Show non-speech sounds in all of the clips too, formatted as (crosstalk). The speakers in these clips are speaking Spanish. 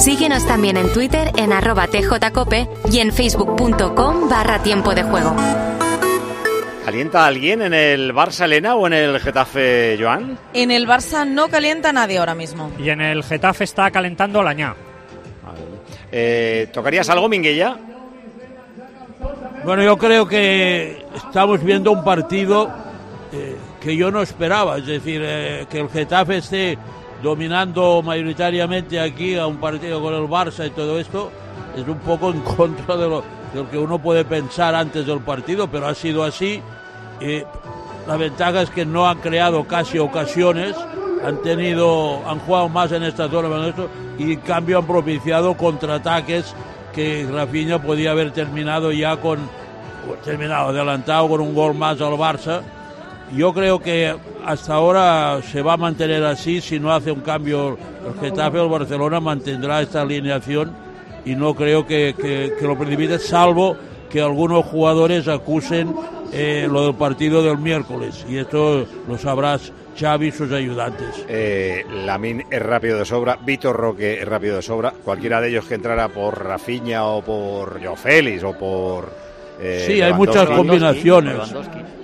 Síguenos también en Twitter en arroba tjcope y en facebook.com barra tiempo de juego. ¿Calienta alguien en el Barça Elena o en el Getafe Joan? En el Barça no calienta nadie ahora mismo. Y en el Getafe está calentando la ña. Eh, ¿Tocarías algo, Minguella? Bueno, yo creo que estamos viendo un partido eh, que yo no esperaba, es decir, eh, que el Getafe esté dominando mayoritariamente aquí a un partido con el Barça y todo esto, es un poco en (laughs) contra de lo, de lo que uno puede pensar antes del partido, pero ha sido así. Eh, la ventaja es que no han creado casi ocasiones, han tenido, han jugado más en esta zona y en cambio han propiciado contraataques que Rafinha podía haber terminado ya con terminado adelantado con un gol más al Barça. Yo creo que hasta ahora se va a mantener así si no hace un cambio el Getafe o el Barcelona mantendrá esta alineación y no creo que, lo precipite salvo que algunos jugadores acusen eh, lo del partido del miércoles y esto lo sabrás Xavi y sus ayudantes. Eh, Lamin es rápido de sobra, Víctor Roque es rápido de sobra. Cualquiera de ellos que entrara por Rafinha o por Joe Félix o por. Eh, Sí, hay muchas combinaciones.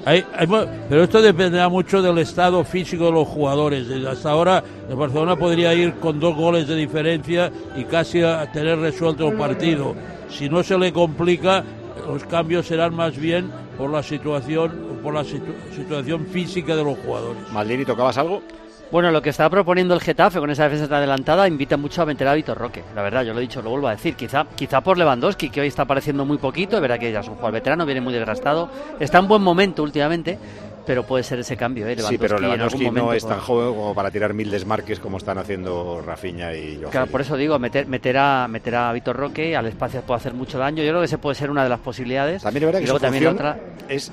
Hay- hay pero esto dependerá mucho del estado físico de los jugadores. Hasta ahora el Barcelona podría ir con dos goles de diferencia y casi a tener resuelto el partido. Si no se le complica, los cambios serán más bien por la situación, por la situ- situación física de los jugadores. Maldini, ¿tocabas algo? Bueno, lo que está proponiendo el Getafe con esa defensa tan adelantada invita mucho a meter a Vitor Roque. La verdad, yo lo he dicho, lo vuelvo a decir. Quizá, quizá por Lewandowski, que hoy está apareciendo muy poquito. Es verdad que ya es un jugador veterano, viene muy desgastado. Está en buen momento últimamente, pero puede ser ese cambio. ¿eh? Sí, pero Lewandowski no momento es tan joven como para tirar mil desmarques como están haciendo Rafinha y Joe Claro, por eso digo, meter, meter, a, meter a Vitor Roque al espacio puede hacer mucho daño. Yo creo que ese puede ser una de las posibilidades. También es verdad y que luego su también otra. es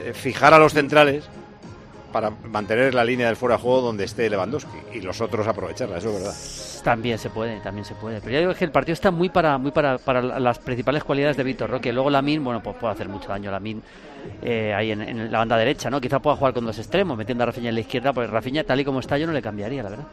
eh, fijar a los centrales para mantener la línea del fuera de juego donde esté Lewandowski y los otros aprovecharla, eso es verdad. También se puede, también se puede. Pero ya digo que el partido está muy para muy para, para las principales cualidades de Víctor Roque. Luego Lamin, bueno, pues puede hacer mucho daño Lamin eh, ahí en, en la banda derecha, ¿no? Quizá pueda jugar con dos extremos, metiendo a Rafinha en la izquierda, porque Rafinha, tal y como está, yo no le cambiaría, la verdad.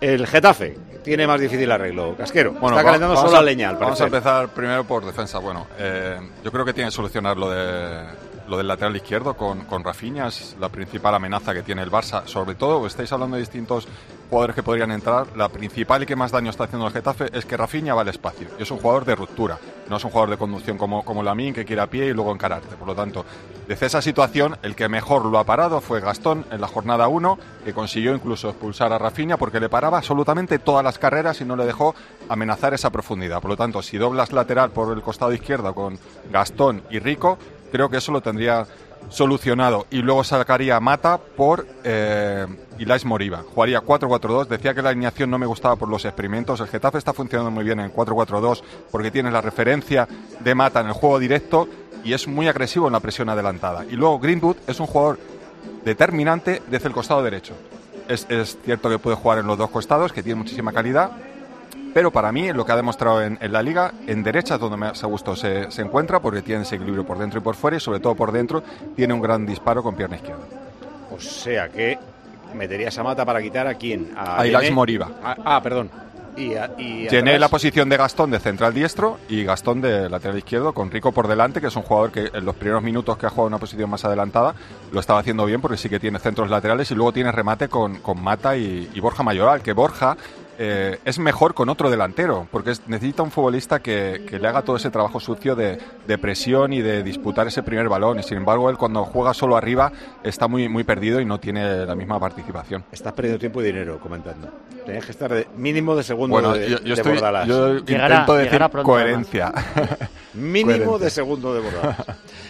El Getafe tiene más difícil arreglo. Casquero, Bueno, está calentando solo a- la leña, al Vamos a empezar primero por defensa. Bueno, eh, yo creo que tiene que solucionar lo de lo del lateral izquierdo con, con Rafinha. Es la principal amenaza que tiene el Barça. Sobre todo, estáis hablando de distintos jugadores que podrían entrar. La principal y que más daño está haciendo el Getafe es que Rafinha va al espacio. Y es un jugador de ruptura. No es un jugador de conducción como, como Lamin que quiere a pie y luego encararte. Por lo tanto, desde esa situación, el que mejor lo ha parado fue Gastón en la jornada 1, que consiguió incluso expulsar a Rafinha porque le paraba absolutamente todas las carreras y no le dejó amenazar esa profundidad. Por lo tanto, si doblas lateral por el costado izquierdo con Gastón y Rico, creo que eso lo tendría solucionado. Y luego sacaría Mata por eh, Ilais Moriba. Jugaría 4-4-2. Decía que la alineación no me gustaba por los experimentos. El Getafe está funcionando muy bien en 4-4-2 porque tiene la referencia de Mata en el juego directo y es muy agresivo en la presión adelantada. Y luego Greenwood es un jugador determinante desde el costado derecho. Es cierto que puede jugar en los dos costados, que tiene muchísima calidad, pero para mí, lo que ha demostrado en, en la liga, en derecha es donde más a gusto se, se encuentra, porque tiene ese equilibrio por dentro y por fuera, y sobre todo por dentro tiene un gran disparo con pierna izquierda. O sea que meterías a Mata para quitar a quién? A Ilaix Yené. Moriba. Ah, ah, perdón. Y, a- y Tiene atrás- la posición de Gastón de central diestro y Gastón de lateral izquierdo, con Rico por delante, que es un jugador que en los primeros minutos que ha jugado en una posición más adelantada lo estaba haciendo bien porque sí que tiene centros laterales y luego tiene remate con, con Mata y, y Borja Mayoral, que Borja eh, es mejor con otro delantero, porque es- necesita un futbolista que, que le haga todo ese trabajo sucio de, de presión y de disputar ese primer balón. Y sin embargo, él cuando juega solo arriba está muy, muy perdido y no tiene la misma participación. Estás perdiendo tiempo y dinero comentando. Tenías que estar de- mínimo de segundo Bueno, de, yo, yo de estoy, Bordalás. yo Llegará- intento decir pronto, coherencia. (laughs) (laughs) Mínimo de segundo de Bordalas. (laughs)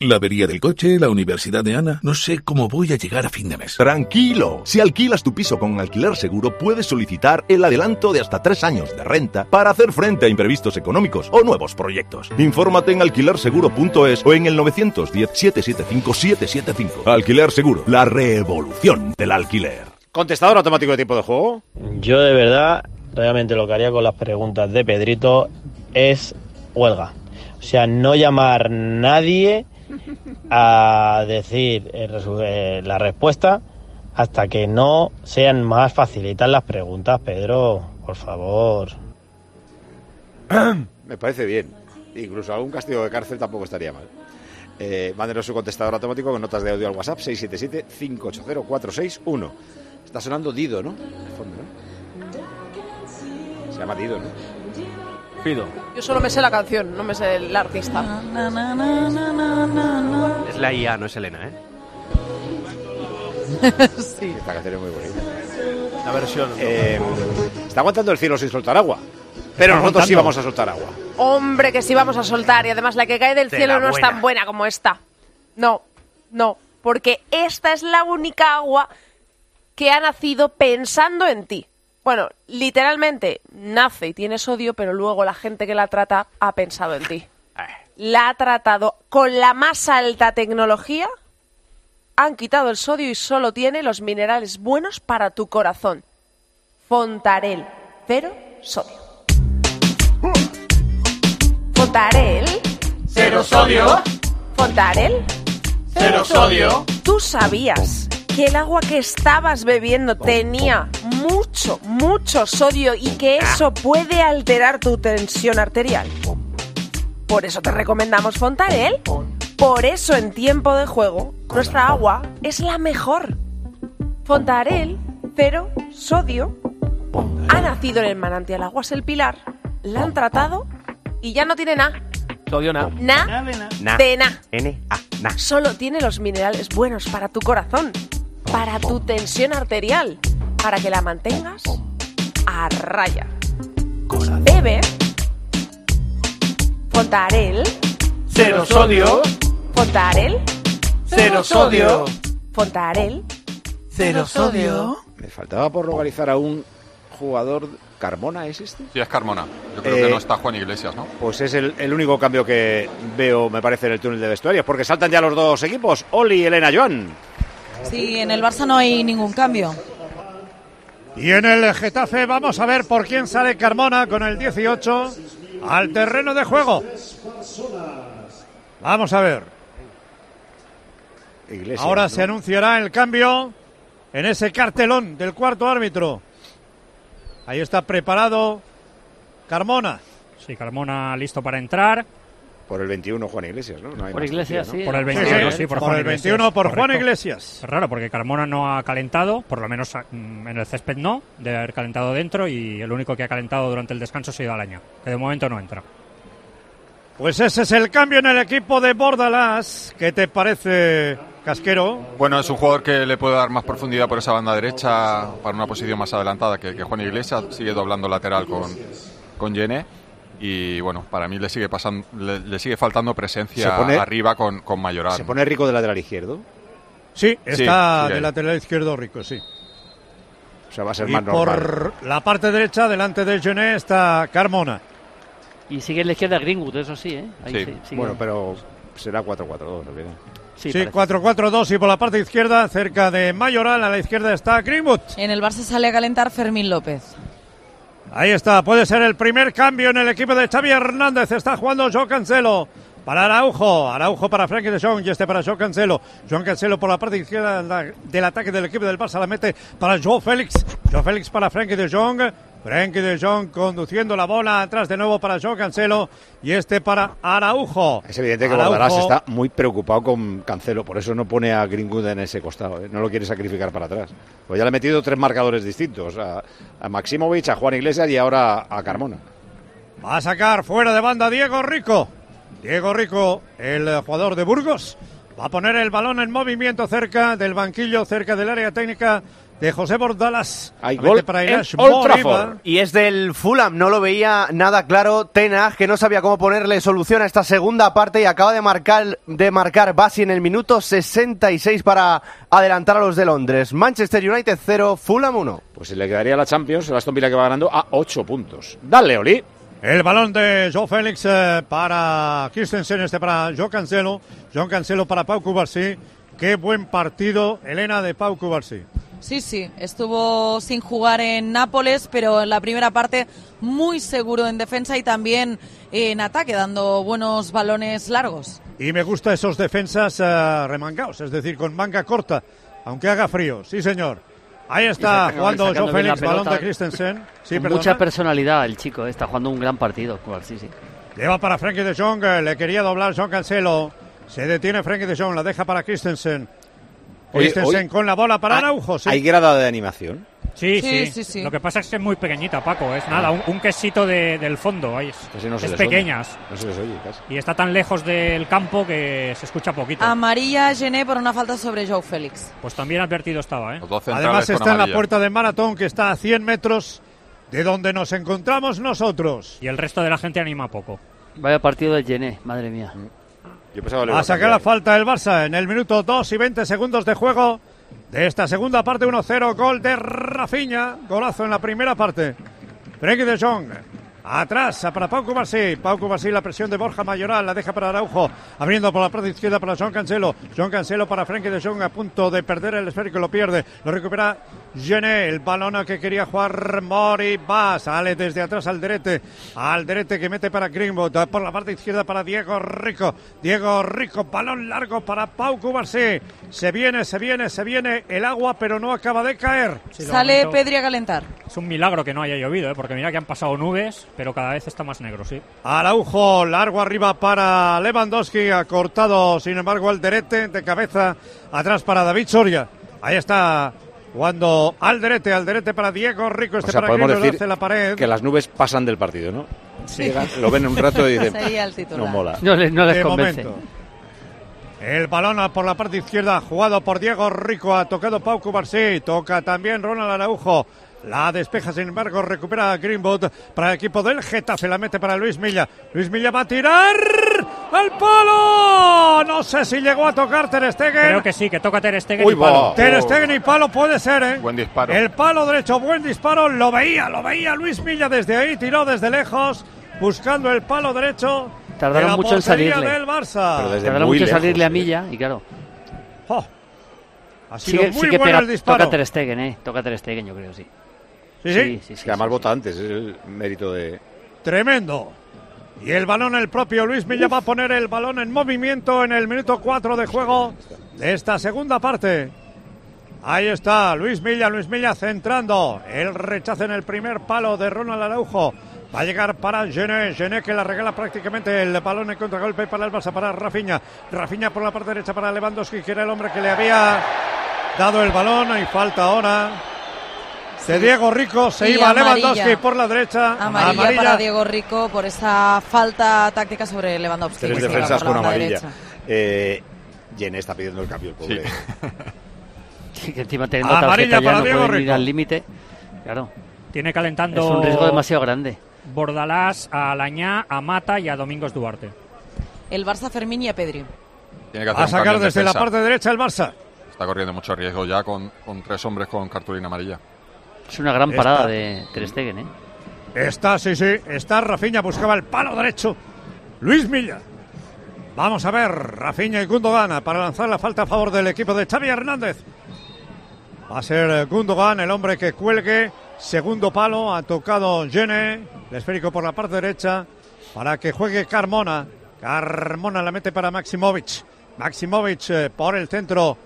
La avería del coche, la universidad de Ana. No sé cómo voy a llegar a fin de mes. Tranquilo, si alquilas tu piso con alquiler seguro, puedes solicitar el adelanto de hasta tres años de renta para hacer frente a imprevistos económicos o nuevos proyectos. Infórmate en alquilerseguro.es o en el 910-775-775. Alquiler Seguro, la revolución del alquiler. Contestador automático de tiempo de juego. Yo de verdad, realmente lo que haría con las preguntas de Pedrito es huelga. O sea, no llamar nadie a decir resu- eh, la respuesta hasta que no sean más facilitas las preguntas, Pedro, por favor. (clears throat) Me parece bien. Incluso algún castigo de cárcel tampoco estaría mal. Eh, mándenos su contestador automático con notas de audio al WhatsApp 677-580-461. Está sonando Dido, ¿no? Fondo, ¿no? Se llama Dido, ¿no? Pido. Yo solo me sé la canción, no me sé el artista. Es la IA, no es Elena, ¿eh? (laughs) sí. Esta canción es muy bonita. La versión. Eh, está aguantando el cielo sin soltar agua. Pero nosotros sí vamos a soltar agua. Hombre, que sí vamos a soltar. Y además la que cae del De cielo no es tan buena como esta. No, no. Porque esta es la única agua que ha nacido pensando en ti. Bueno, literalmente nace y tiene sodio, pero luego la gente que la trata ha pensado en ti. La ha tratado con la más alta tecnología. Han quitado el sodio y solo tiene los minerales buenos para tu corazón. Fontarel, cero sodio. Fontarel. Cero sodio. Fontarel. Cero sodio. ¿Tú sabías que el agua que estabas bebiendo tenía mucho, mucho sodio y que eso puede alterar tu tensión arterial? Por eso te recomendamos Fontarel. Por eso en tiempo de juego nuestra agua es la mejor. Fontarel, cero sodio, ha nacido en el manantial Aguas El Pilar, la han tratado y ya no tiene nada. Sodio na. Na, Na. de na. N, A, na. Solo tiene los minerales buenos para tu corazón, para tu tensión arterial, para que la mantengas a raya. Bebe Fontarel. Cero sodio. Fontarel. Cero sodio. Fontarel. Cero sodio. Me faltaba por localizar a un jugador. ¿Carmona es este? Sí, es Carmona. Yo creo Eh, que no está Juan Iglesias, ¿no? Pues es el, el único cambio que veo, me parece, en el túnel de vestuarios, porque saltan ya los dos equipos, Oli y Elena Joan. Sí, en el Barça no hay ningún cambio. Y en el Getafe vamos a ver por quién sale Carmona con el 18 al terreno de juego. Vamos a ver. Iglesias, Ahora ¿no? se anunciará el cambio en ese cartelón del cuarto árbitro. Ahí está preparado Carmona. Sí, Carmona listo para entrar. Por el 21 Juan Iglesias, ¿no? No hay Por Iglesias, opción, sí. ¿no? Por el Sí, 21, sí, sí, por, por Juan el Iglesias. 21 por Correcto. Juan Iglesias. Es raro porque Carmona no ha calentado, por lo menos en el césped no, de haber calentado dentro y el único que ha calentado durante el descanso ha sido Alaña, que de momento no entra. Pues ese es el cambio en el equipo de Bordalás. ¿Qué te parece, Casquero? Bueno, es un jugador que le puede dar más profundidad por esa banda derecha para una posición más adelantada que, que Juan Iglesias. Sigue doblando lateral con, con Yene. Y bueno, para mí le sigue pasando, le, le sigue faltando presencia pone- arriba con, con Mayoral. ¿Se pone rico de lateral izquierdo? Sí, está sigue de lateral izquierdo rico, sí. O sea, va a ser Y más normal. por la parte derecha, delante de Gené, está Carmona. Y sigue en la izquierda Greenwood, eso sí, ¿eh? Ahí Sí, sí, sigue. bueno, pero será 4-4-2, ¿no? Viene. Sí, Sí, parece. 4-4-2 y por la parte izquierda, cerca de Mayoral, a la izquierda está Greenwood. En el Barça sale a calentar Fermín López. Ahí está, puede ser el primer cambio en el equipo de Xavi Hernández. Está jugando Joe Cancelo para Araujo. Araujo para Frankie de Jong y este para Joe Cancelo. Joe Cancelo por la parte izquierda del- ataque del equipo del Barça la mete para Joe Félix. Joe Félix para Frankie de Jong. Frankie de Jong conduciendo la bola atrás de nuevo para Joe Cancelo y este para Araujo. Es evidente que. Bordalás está muy preocupado con Cancelo, por eso no pone a Greenwood en ese costado, ¿eh? no lo quiere sacrificar para atrás. Pues ya le ha metido tres marcadores distintos, a, a Maximovic, a Juan Iglesias y ahora a Carmona. Va a sacar fuera de banda Diego Rico. Diego Rico, el jugador de Burgos, va a poner el balón en movimiento cerca del banquillo, cerca del área técnica de José Bordalas. Hay gol para en Ilash Old. Trafford. Y es del Fulham, no lo veía nada claro Tenag, que no sabía cómo ponerle solución a esta segunda parte y acaba de marcar, de marcar Basi en el minuto 66 para adelantar a los de Londres. Manchester United 0, Fulham 1. Pues se le quedaría la Champions, el Aston Villa que va ganando a 8 puntos. Dale, Oli. El balón de Joe Félix eh, para Christensen, este para Joe Cancelo. John Cancelo para Pau Cubarsí. Qué buen partido, Elena, de Pau Cubarsí. Sí, sí, estuvo sin jugar en Nápoles, pero en la primera parte muy seguro en defensa y también en ataque, dando buenos balones largos. Y me gusta esos defensas eh, remangados, es decir, con manga corta, aunque haga frío. Sí, señor. Ahí está jugando Joe Félix, balón de. Christensen. Sí, mucha personalidad el chico, eh, está jugando un gran partido. Sí, sí. Lleva para Frankie de Jong, eh, le quería doblar John Cancelo. Se detiene Frankie de Jong, la deja para Christensen. Oye, Christensen hoy- con la bola para Araujo. sí. ¿Hay grada de animación? Sí, Sí, sí, sí, sí. Lo que pasa es que es muy pequeñita, Paco. Es nada, un, un quesito de- del fondo. ahí Es, Casi no se es les oye. pequeñas. No se les oye casi. Y está tan lejos del campo que se escucha poquito. Amarilla Gené por una falta sobre Joe Félix. Pues también advertido estaba, ¿eh? Además está en la puerta de Maratón, que está a 100 metros de donde nos encontramos nosotros. Y el resto de la gente anima poco. Vaya partido de Gené, madre mía. Yo iba A sacar la falta el Barça en el minuto 2 y 20 segundos de juego de esta segunda parte 1-0. Gol de Rafinha. Golazo en la primera parte. Frenkie de Jong. Atrás para Pau Cubarsí. Pau Cubarsí, la presión de Borja Mayoral. La deja para Araujo. Abriendo por la parte izquierda para John Cancelo. John Cancelo para Frenkie de Jong. A punto de perder el esférico. Lo pierde. Lo recupera Gené. El balón que quería jugar Mori. Va. Sale desde atrás al derete. Al derete que mete para Greenwood. Por la parte izquierda para Diego Rico. Diego Rico. Balón largo para Pau Cubarsí. Se viene, se viene, se viene el agua, pero no acaba de caer. Sale Pedri a calentar. Es un milagro que no haya llovido, ¿eh? porque mira que han pasado nubes, pero cada vez está más negro, sí. Araujo, largo arriba para Lewandowski, ha cortado sin embargo el derete de cabeza atrás para David Soria. Ahí está jugando Alderete, Alderete para Diego Rico, O este sea, para podemos decir hace la pared. que las nubes pasan del partido, ¿no? Sí. Lo ven un rato y dicen, (laughs) no mola. No, le- no les De convence. momento. El balón por la parte izquierda, jugado por Diego Rico, ha tocado Pau Cubarsí, toca también Ronald Araujo. La despeja, sin embargo, recupera Greenwood para el equipo del Getafe, la mete para Luis Milla. Luis Milla va a tirar al palo. No sé si llegó a tocar Ter Stegen. Creo que sí, que toca Ter Stegen Uy, y palo. va. Ter Stegen y palo puede ser, ¿eh? Buen disparo. El palo derecho, buen disparo, lo veía, lo veía Luis Milla desde ahí, tiró desde lejos, buscando el palo derecho. Tardaron de mucho en salirle. del Barça. Pero desde Tardaron mucho en salirle a ¿eh? Milla y claro. Oh, ha sido Sí, muy sí que bueno pega, el disparo. toca Ter Stegen, ¿eh? Toca Ter Stegen, yo creo, sí. Sí, sí. sí, sí, Es que además vota antes, es el mérito de... Tremendo. Y el balón, el propio Luis Milla va a poner el balón en movimiento en el minuto 4 de juego de esta segunda parte. Ahí está Luis Milla, Luis Milla centrando. El rechazo en el primer palo de Ronald Araujo. Va a llegar para Gené, Gené que la regala prácticamente el balón en contragolpe para el Barça, para Rafinha. Rafinha por la parte derecha para Lewandowski, que era el hombre que le había dado el balón. Hay falta ahora de Diego Rico. Se Y iba amarilla. Lewandowski por la derecha. Amarilla, para Diego Rico por esa falta táctica sobre Lewandowski. Tres defensas con amarilla. Eh, está pidiendo el cambio, el pobre. (laughs) Sí, que encima teniendo Amarilla tarjeta ya para no Diego pueden ir Rico. al límite. Claro, Tiene calentando es un riesgo demasiado grande. Bordalás, a Alañá, a Mata y a Domingos Duarte. El Barça Fermín y a Pedri. Tiene que hacer a sacar desde la parte derecha el Barça. Está corriendo mucho riesgo ya con, con tres hombres con cartulina amarilla. Es una gran parada de Ter Stegen, ¿eh? Está, sí, sí, está Rafinha, buscaba el palo derecho. Luis Milla. Vamos a ver, Rafinha y Gundogan para lanzar la falta a favor del equipo de Xavi Hernández. Va a ser eh, Gundogan el hombre que cuelgue. Segundo palo, ha tocado Gene, el esférico por la parte derecha, para que juegue Carmona. Carmona la mete para Maximovic. Maximovic eh, por el centro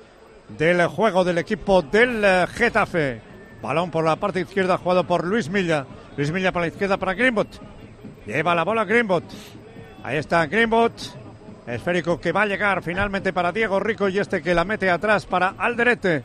del juego del equipo del eh, Getafe. Balón por la parte izquierda jugado por Luis Milla. Luis Milla para la izquierda para Greenwood. Lleva la bola Greenwood. Ahí está Greenwood. Esférico que va a llegar finalmente para Diego Rico y este que la mete atrás para Alderete.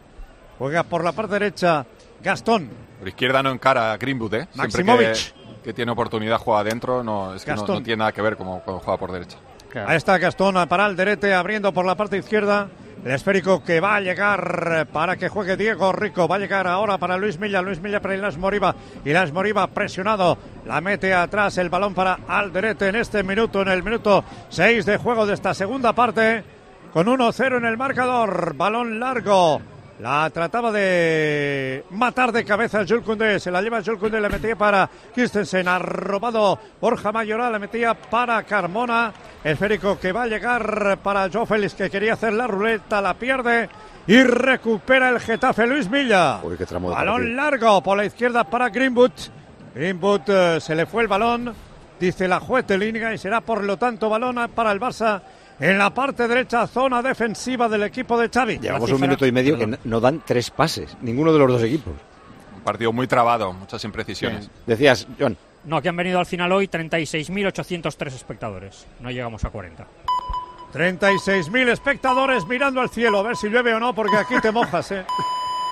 Juega por la parte derecha Gastón. Por izquierda no encara a Greenwood, ¿eh? Siempre Maximovic. que, que tiene oportunidad juega adentro, no, es que no, no tiene nada que ver como cuando juega por derecha. Ahí está Gastón para Alderete abriendo por la parte izquierda. El esférico que va a llegar para que juegue Diego Rico. Va a llegar ahora para Luis Milla. Luis Milla para Ilas Moriba. Ilas Moriba presionado. La mete atrás el balón para Alderete en este minuto, en el minuto 6 de juego de esta segunda parte. Con 1-0 en el marcador. Balón largo. La trataba de matar de cabeza Jules Koundé. Se la lleva Jules Koundé, la metía para Christensen. Ha robado Borja Mayoral, la metía para Carmona. Esférico que va a llegar para Joe Félix, que quería hacer la ruleta, la pierde. Y recupera el Getafe Luis Milla. Uy, qué tramo de Balón largo por la izquierda para Greenwood. Greenwood eh, se le fue el balón, dice la juez de línea, y será por lo tanto balón para el Barça en la parte derecha, zona defensiva del equipo de Xavi. Llevamos un minuto y medio que no- dan tres pases, ninguno de los dos equipos. Un partido muy trabado, muchas imprecisiones. Decías, John. No, que han venido al final hoy 36.803 espectadores. No llegamos a 40. 36.000 espectadores mirando al cielo, a ver si llueve o no, porque aquí te mojas, ¿eh? (laughs)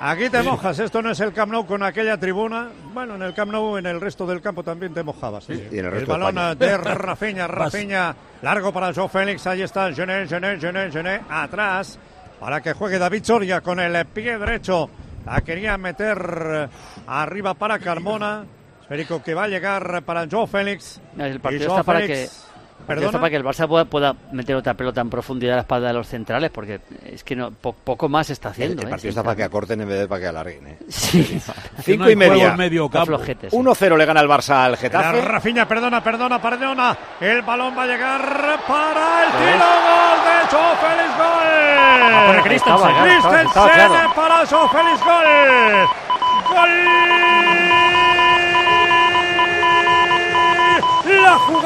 Aquí te mojas, esto no es el Camp Nou con aquella tribuna. Bueno, en el Camp Nou, en el resto del campo también te mojabas. ¿eh? y en el de balón España. de Rafinha, (laughs) Rafinha, largo para Joe Félix, ahí está Gené, Gené, Gené, Gené, atrás, para que juegue David Soria con el pie derecho. La quería meter arriba para Carmona. Esférico que va a llegar para Joe Félix. El partido está para que, ¿Perdona? para que el Barça pueda, pueda meter otra pelota en profundidad a la espalda de los centrales, porque es que no po- poco más está haciendo. el ¿eh? partido está para que acorten en vez de para que alarguen. ¿eh? Sí. Cinco no y media. medio campo. Flojetes, sí. 1-0 le gana el Barça al Getafe. Rafinha, perdona, perdona, perdona. El balón va a llegar para el tiro. Gol de Joe Félix. Gol. Ah, Christensen. Christensen claro. para Joe Félix. Gol. Gol.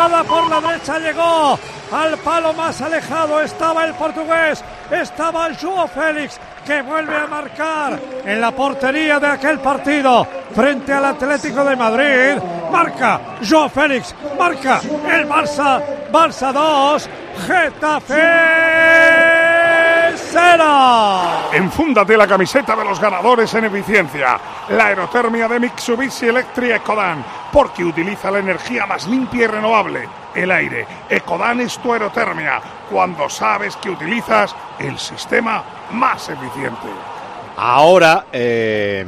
Por la derecha llegó al palo más alejado. Estaba el portugués. Estaba Joe Félix que vuelve a marcar en la portería de aquel partido frente al Atlético de Madrid. Marca Joe Félix, marca el Barça, Barça 2, Getafe 0. Enfúndate la camiseta de los ganadores en eficiencia. La aerotermia de Mitsubishi Electric Ecodan, porque utiliza la energía más limpia y renovable, el aire. Ecodan es tu aerotermia, cuando sabes que utilizas el sistema más eficiente. Ahora, eh,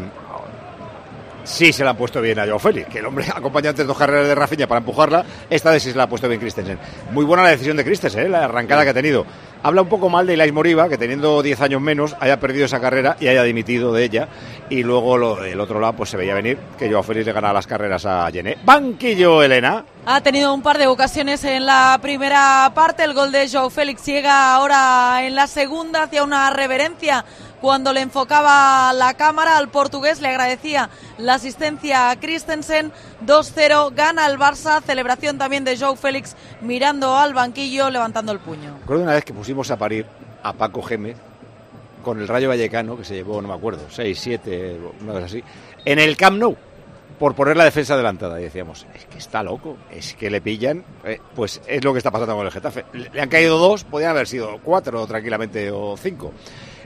sí se la han puesto bien a Joao Félix, que el hombre (laughs) acompaña antes dos carreras de Rafinha para empujarla. Esta vez sí se la ha puesto bien Christensen. Muy buena la decisión de Christensen, ¿eh? la arrancada que ha tenido. Habla un poco mal de Ilais Moriba, que teniendo 10 años menos haya perdido esa carrera y haya dimitido de ella. Y luego lo del otro lado, pues se veía venir que Joao Félix le gana las carreras a Gené. Banquillo, Elena. Ha tenido un par de ocasiones en la primera parte. El gol de Joe Félix llega ahora en la segunda hacia una reverencia cuando le enfocaba la cámara al portugués. Le agradecía la asistencia a Christensen. 2-0, gana el Barça. Celebración también de Joe Félix mirando al banquillo, levantando el puño. Recuerdo una vez que pusimos a parir a Paco Gémez con el Rayo Vallecano, que se llevó, no me acuerdo, 6, 7, una cosa así, en el Camp Nou, por poner la defensa adelantada. Y decíamos, es que está loco, es que le pillan. Eh, pues es lo que está pasando con el Getafe. Le han caído dos, podrían haber sido cuatro tranquilamente o cinco.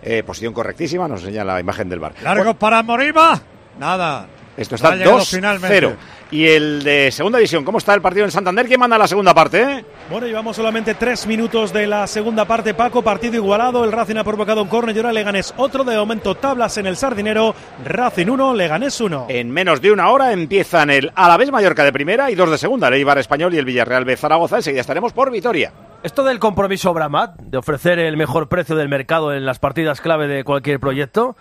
Eh, posición correctísima, nos enseña la imagen del bar. Largo para Moriba. Nada. Esto está llegado 2-0. finalmente. Y el de segunda división, ¿cómo está el partido en Santander? ¿Quién manda la segunda parte? eh? Bueno, llevamos solamente tres minutos de la segunda parte, Paco. Partido igualado. El Racing ha provocado un córner y ahora Leganés otro. De momento, tablas en el Sardinero. Racing 1, Leganés 1. En menos de una hora empiezan el Alavés Mallorca de primera y dos de segunda, el Eibar Español y el Villarreal B Zaragoza. Enseguida estaremos por Vitoria. Esto del compromiso Bramat, de ofrecer el mejor precio del mercado en las partidas clave de cualquier proyecto,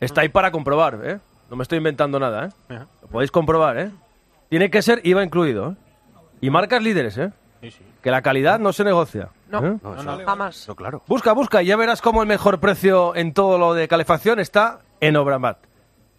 está ahí para comprobar, ¿eh? No me estoy inventando nada, ¿eh? Lo podéis comprobar, ¿eh? Tiene que ser IVA incluido, ¿eh? Y marcas líderes, ¿eh? Que la calidad no se negocia. No, ¿eh? no, no, jamás. claro. Busca, busca, y ya verás cómo el mejor precio en todo lo de calefacción está en Obramat.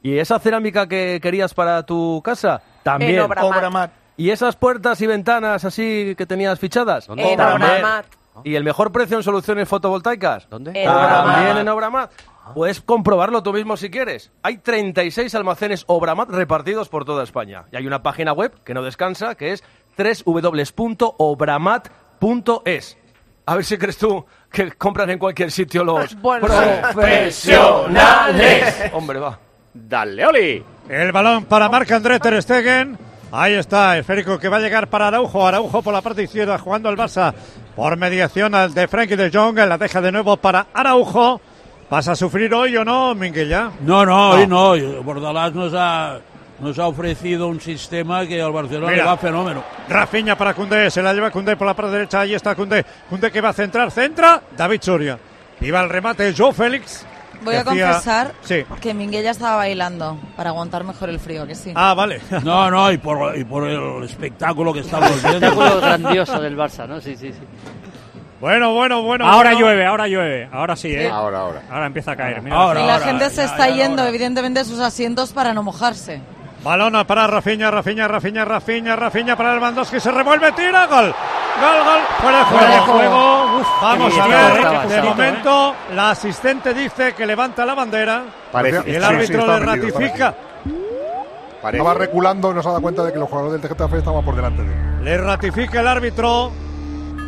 ¿Y esa cerámica que querías para tu casa? También. En Obramat. Obramat. ¿Y esas puertas y ventanas así que tenías fichadas? En. Obramat. ¿Y el mejor precio en soluciones fotovoltaicas? ¿Dónde? En Obramat. También en Obramat. Puedes comprobarlo tú mismo si quieres. Hay 36 almacenes Obramat repartidos por toda España. Y hay una página web que no descansa, que es www.obramat.es. A ver si crees tú que compran en cualquier sitio los (laughs) Bueno, profesionales. Hombre, va. Dale, Oli. El balón para Marc André Ter Stegen. Ahí está, esférico que va a llegar para Araujo. Araujo por la parte izquierda jugando el Barça por mediación al de Frankie de Jong. La deja de nuevo para Araujo. ¿Vas a sufrir hoy o no, Minguella? No, no, hoy no. Bordalás nos ha, nos ha ofrecido un sistema que al Barcelona Mira. le va fenómeno. Rafiña para Cundé, se la lleva Cundé por la parte derecha, ahí está Cundé. Cundé que va a centrar, centra, David Soria. Iba el remate, Joe Félix. Voy a hacía- confesar Sí. que Minguella estaba bailando para aguantar mejor el frío, que sí. Ah, vale. (laughs) No, no, y por, y por el espectáculo que estamos viendo. Espectáculo grandioso del Barça, ¿no? Sí, sí, sí. Bueno, bueno, bueno. ahora bueno. llueve, ahora llueve. Ahora sí, ¿eh? Ahora, ahora. Ahora empieza a caer. Mira. Ahora, y la ahora, gente se ya, está ya, yendo, ahora. evidentemente, de sus asientos para no mojarse. Balona para Rafiña, Rafiña, Rafiña, Rafiña, Rafiña para Lewandowski, se revuelve, tira, gol. Gol, gol, fuera de juego. Fuera de juego. Uf, Vamos a ver, estaba, de momento la asistente dice que levanta la bandera Parece. y el Sí, sí, árbitro le ratifica. Parece. Estaba reculando y no se ha dado cuenta de que los jugadores del Getafe estaban por delante de él. Le ratifica el árbitro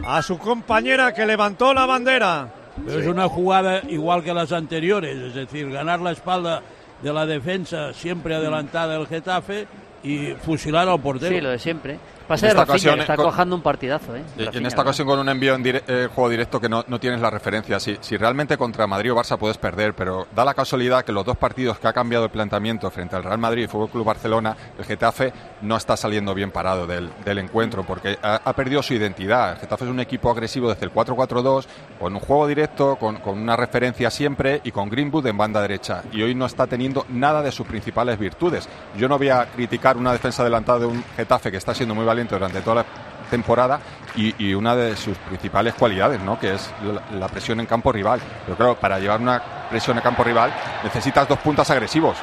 a su compañera que levantó la bandera. Pero es una jugada igual que las anteriores, es decir, ganar la espalda de la defensa siempre adelantada del Getafe y fusilar al portero. Sí, lo de siempre. Pasa En de Rafinha, ocasión, que está con- cojando un partidazo, ¿eh? En esta ocasión con un envío en dire- eh, juego directo que no, no tienes la referencia. Si, si realmente contra Madrid o Barça puedes perder, pero da la casualidad que los dos partidos que ha cambiado el planteamiento frente al Real Madrid y Fútbol Club Barcelona, el Getafe no está saliendo bien parado del, del encuentro porque ha, ha perdido su identidad. El Getafe es un equipo agresivo desde el 4-4-2, con un juego directo, con, con una referencia siempre y con Greenwood en banda derecha. Y hoy no está teniendo nada de sus principales virtudes. Yo no voy a criticar una defensa adelantada de un Getafe que está siendo muy valiente durante toda la temporada y, y una de sus principales cualidades, ¿no? que es la, la presión en campo rival. Pero claro, para llevar una presión en campo rival necesitas dos puntas agresivos.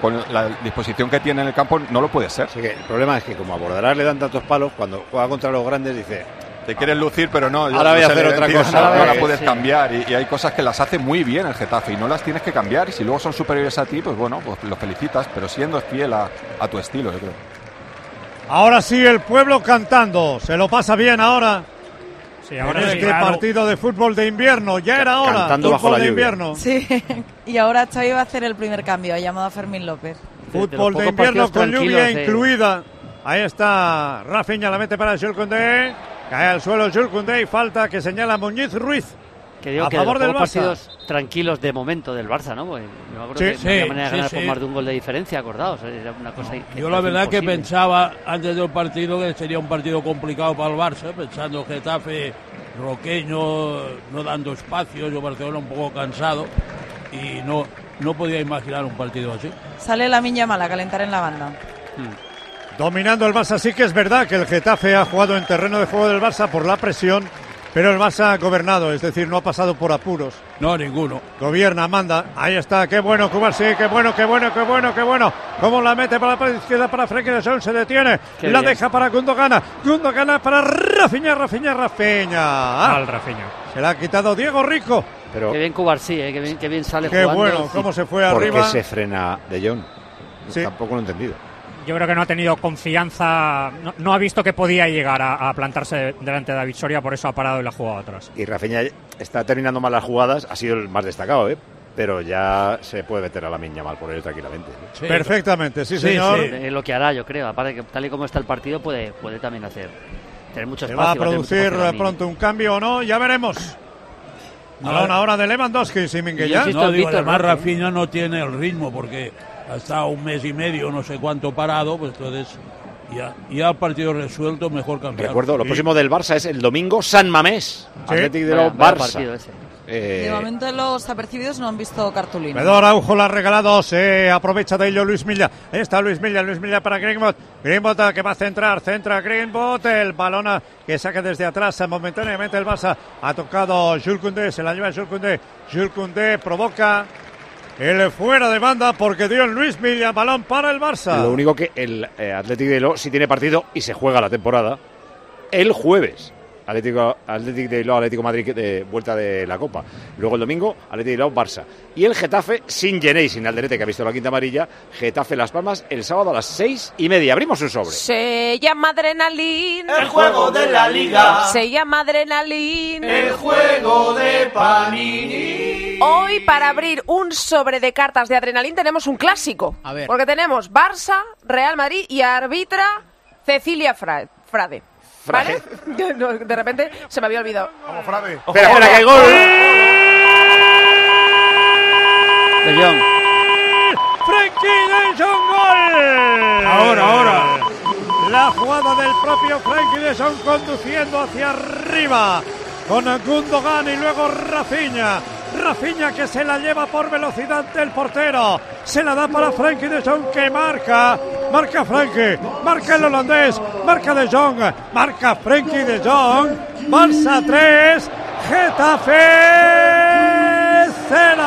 Con la disposición que tiene en el campo no lo puede ser. Así que el problema es que como a Bordalás le dan tantos palos, cuando juega contra los grandes dice... Te quieres lucir, pero no. Ahora voy a hacer otra cosa. Ahora Eh, puedes sí. cambiar y, y hay cosas que las hace muy bien el Getafe y no las tienes que cambiar. Y si luego son superiores a ti, pues bueno, pues los felicitas, pero siendo fiel a, a tu estilo, yo creo. Ahora sí, el pueblo cantando. Se lo pasa bien ahora. Sí, Ahora ahora en sí, este claro. partido de fútbol de invierno. Ya era hora. Cantando fútbol bajo la de lluvia. invierno. Sí, (laughs) y ahora Xavi va a hacer el primer cambio, ha llamado a Fermín López. Fútbol de invierno con lluvia eh. incluida. Ahí está Rafinha, la mete para Jules Koundé. Cae al suelo Jules Koundé y falta que señala Muñiz Ruiz. Que digo a que favor de del los Barça. partidos tranquilos de momento del Barça, ¿no? Porque yo me acuerdo Sí. que no había Sí, manera de sí, ganar por sí. más de un gol de diferencia, acordaos. Era una cosa que Yo la verdad que pensaba antes del partido que sería un partido complicado para el Barça, pensando Getafe, Roqueño, no dando espacio, yo Barcelona un poco cansado y no, no podía imaginar un partido así. Sale la miña mala a calentar en la banda. Dominando el Barça, sí que es verdad que el Getafe ha jugado en terreno de juego del Barça por la presión, pero el Barça ha gobernado, es decir, no ha pasado por apuros. No, ninguno. Gobierna, manda. Ahí está, qué bueno, Cubar, sí, qué bueno, qué bueno, qué bueno, qué bueno. Cómo la mete para la izquierda para Frenkie de Jong, se detiene. Qué la bien. deja para Gundogana. Gundogana para Rafinha, Rafinha, Rafinha. Ah, Al Rafinha. se la ha quitado Diego Rico. Pero Qué bien Cubarsí, ¿eh? qué, bien, qué bien sale qué jugando. bueno, cómo se fue ¿por arriba. qué se frena De Jong? Sí. Tampoco lo he entendido. Yo creo que no ha tenido confianza, no, no ha visto que podía llegar a, a plantarse delante de David Soria, por eso ha parado y la ha jugado atrás. Y Rafinha está terminando mal las jugadas, ha sido el más destacado, ¿eh? Pero ya se puede meter a la miña mal por él tranquilamente. ¿no? Sí, Perfectamente, sí, Sí, señor. sí. Es lo que hará, yo creo. Aparte que tal y como está el partido, puede, puede también hacer. Tener mucho Se espacio. va a producir espacio Lamine. pronto un cambio o no, ya veremos. Ahora de Lewandowski, si Minguella. No, digo, Víctor además ¿eh? Rafinha no tiene el ritmo porque ha estado un mes y medio, no sé cuánto parado, pues entonces ya, ya el partido resuelto, mejor cambiar. Recuerdo, lo próximo del Barça es el domingo San Mamés. Atlético de los Barça. partido ese. Eh, De momento los apercibidos no han visto cartulina. Pedro Araujo la ha regalado, se aprovecha de ello Luis Milla. Ahí está Luis Milla, Luis Milla para Greenbot. Greenbot que va a centrar, centra Greenbot. El balón que saca desde atrás momentáneamente el Barça. Ha tocado Jules Koundé, se la lleva Jules Koundé. Jules Koundé provoca el fuera de banda porque dio en Luis Milla balón para el Barça. Lo único que el eh, Atlético de Lo sí tiene partido y se juega la temporada el jueves. Atlético, Atlético de Bilbao, Atlético Madrid de vuelta de la Copa. Luego el domingo, Atlético de Bilbao, Barça. Y el Getafe sin Gené y sin Alderete, que ha visto la quinta amarilla. Getafe Las Palmas el sábado a las seis y media. Abrimos un sobre. Se llama Adrenalina. El juego de la liga. Se llama Adrenalina. El juego de Panini. Hoy, para abrir un sobre de cartas de Adrenalina, tenemos un clásico. A ver. Porque tenemos Barça, Real Madrid y arbitra Cecilia Fra- Frade. ¿Vale? (laughs) No, De repente se me había olvidado. Vamos, Frade. Espera, espera, que hay gol. De Jong. Frenkie de Jong, gol. Ahora, ahora. La jugada del propio Frenkie de Jong conduciendo hacia arriba con Gundogan y luego Rafinha. Rafinha que se la lleva por velocidad del portero. Se la da para Frenkie de Jong que marca. Marca Frenkie. Marca el holandés. Marca de Jong. Marca Frenkie de Jong. Barça 3. Getafe 0.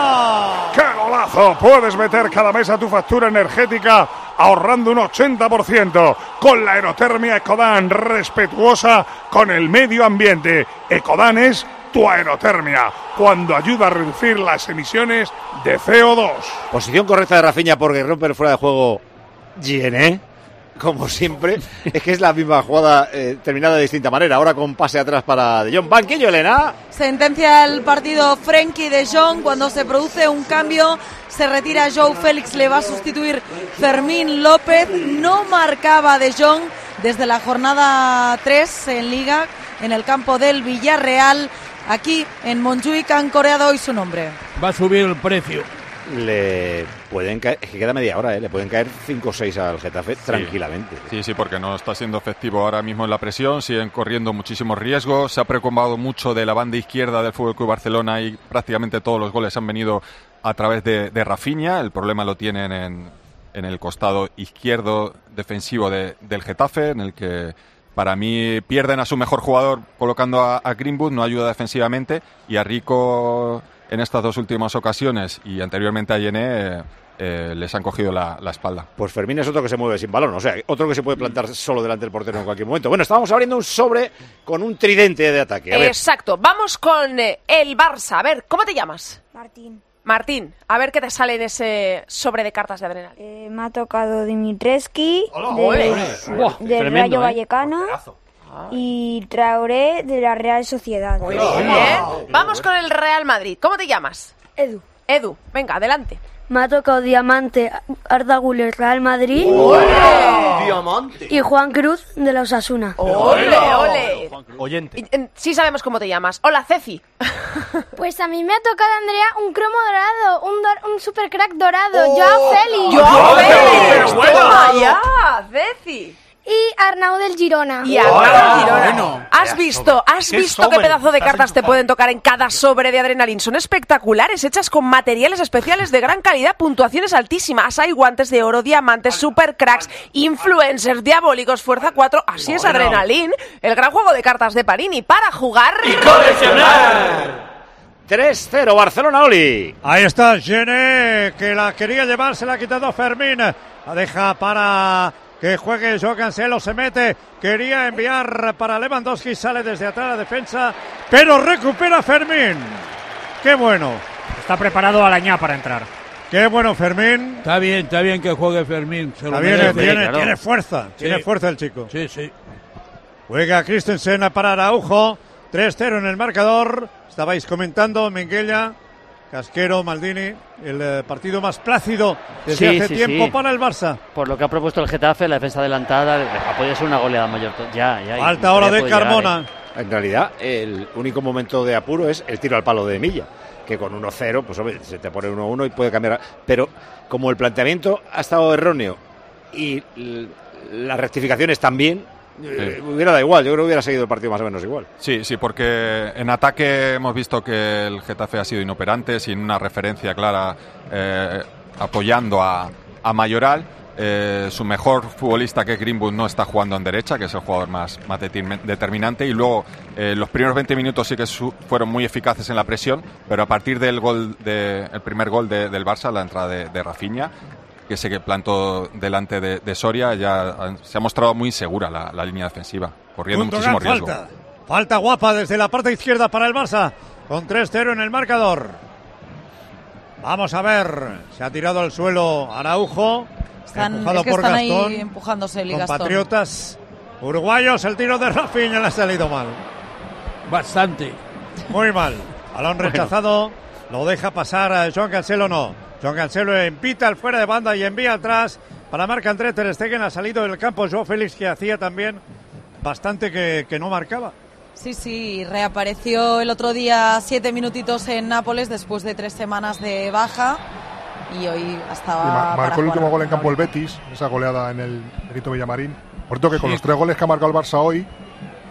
¡Qué golazo! Puedes meter cada mes a tu factura energética ahorrando un 80% con la aerotermia Ecodan, respetuosa con el medio ambiente. Ecodan es tu aerotermia, cuando ayuda a reducir las emisiones de CO2. Posición correcta de Rafinha porque rompe el fuera de juego Giené, como siempre. (laughs) es que es la misma jugada eh, terminada de distinta manera. Ahora con pase atrás para De Jong. Banquillo, Elena. Sentencia el partido Frenkie de Jong. Cuando se produce un cambio, se retira Joe Félix, le va a sustituir Fermín López. No marcaba de Jong desde la jornada 3 en Liga, en el campo del Villarreal. Aquí en Montjuic han coreado hoy su nombre. Va a subir el precio. Le pueden caer, es que queda media hora, ¿eh? le pueden caer 5 o 6 al Getafe tranquilamente. Sí, sí, porque no está siendo efectivo ahora mismo en la presión, siguen corriendo muchísimos riesgos, se ha preocupado mucho de la banda izquierda del Fútbol Club Barcelona y prácticamente todos los goles han venido a través de, de Rafinha, el problema lo tienen en, en el costado izquierdo defensivo de- del Getafe, en el que para mí pierden a su mejor jugador colocando a, a Greenwood, no ayuda defensivamente, y a Rico en estas dos últimas ocasiones y anteriormente a Yené eh, eh, les han cogido la, la espalda. Pues Fermín es otro que se mueve sin balón, o sea, otro que se puede plantar solo delante del portero en cualquier momento. Bueno, estábamos abriendo un sobre con un tridente de ataque. A ver, Exacto. Vamos con eh, el Barça. A ver, ¿cómo te llamas? Martín. Martín, a ver qué te sale en ese sobre de cartas de adrenalina. Eh, me ha tocado Dimitreski de- del tremendo, Rayo ¿eh? Vallecano y Traoré de la Real Sociedad. Muy bien. Vamos con el Real Madrid. ¿Cómo te llamas? Edu. Edu, venga, adelante. Me ha tocado Diamante Arda Güler Real Madrid Diamante. y Juan Cruz de la Osasuna. Ole, ole. Oyente. Y, en- Sí sabemos cómo te llamas. Hola, Ceci. (laughs) Pues a mí me ha tocado, Andrea, un cromo dorado, un, dor- un super crack dorado, Oh. Joao Félix. ¡Joao Félix! Pero bueno. ¡Toma ya, Ceci! Y Arnau del Girona. Y Arnau del Girona. ¿Has visto, has Qué visto qué pedazo de cartas te pueden tocar en cada sobre de Adrenalin? Son espectaculares, hechas con materiales especiales de gran calidad, puntuaciones altísimas. Hay guantes de oro, diamantes, super cracks, influencers, diabólicos, fuerza 4. Así es. Adrenalin, el gran juego de cartas de Parini para jugar. 3-0 Barcelona, Oli. Ahí está Gené, que la quería llevar, se la ha quitado Fermín. La deja para que juegue Joao Cancelo, se mete. Quería enviar para Lewandowski, sale desde atrás la defensa, pero recupera Fermín. Qué bueno. Está preparado Alañá para entrar. Qué bueno Fermín. Está bien, está bien que juegue Fermín. Se lo Está bien, merece. tiene, tiene fuerza, Sí. tiene fuerza el chico. Sí, sí. Juega Christensen para Araujo. 3-0 en el marcador. Estabais comentando, Menguella, Casquero, Maldini. El eh, partido más plácido desde Sí, hace sí, tiempo sí. para el Barça. Por lo que ha propuesto el Getafe, la defensa adelantada, ha podido ser una goleada mayor. Ya, ya. Falta todavía puede llegar, ¿eh? En realidad, el único momento de apuro es el tiro al palo de Milla. Que con 1-0, pues hombre, se te pone 1-1 y puede cambiar. Pero como el planteamiento ha estado erróneo y las rectificaciones también, eh, hubiera dado igual. Yo creo que hubiera seguido el partido más o menos igual. Sí, sí, porque en ataque hemos visto que el Getafe ha sido inoperante, sin una referencia clara eh, apoyando a, a Mayoral. Eh, su mejor futbolista, que es Greenwood, no está jugando en derecha, que es el jugador más, más determin- determinante. Y luego, eh, los primeros 20 minutos sí que fueron muy eficaces en la presión, pero a partir del gol de, el primer gol de- del Barça, la entrada de, de Rafinha, que se que plantó delante de, de Soria, ya se ha mostrado muy insegura la, la línea defensiva, corriendo muchísimo riesgo. falta. Falta guapa desde la parte izquierda para el Barça. Con 3-0 en el marcador. Vamos a ver. Se ha tirado al suelo Araujo. Están, empujado es que por están Gastón. ahí empujándose el Gastón. Compatriotas uruguayos. El tiro de Rafinha le ha salido mal. Bastante. Muy mal. Balón rechazado. Lo deja pasar a Joan Cancelo, no. John Cancelo empita al fuera de banda y envía atrás para marca André Ter Stegen. Ha salido del campo Joe Félix que hacía también bastante que, que no marcaba. Sí, sí, reapareció el otro día siete minutitos en Nápoles después de tres semanas de baja y hoy estaba. Y ma- para marcó el último gol en campo el Betis, esa goleada en el Benito Villamarín. Por cierto, que con Sí. los tres goles que ha marcado el Barça hoy,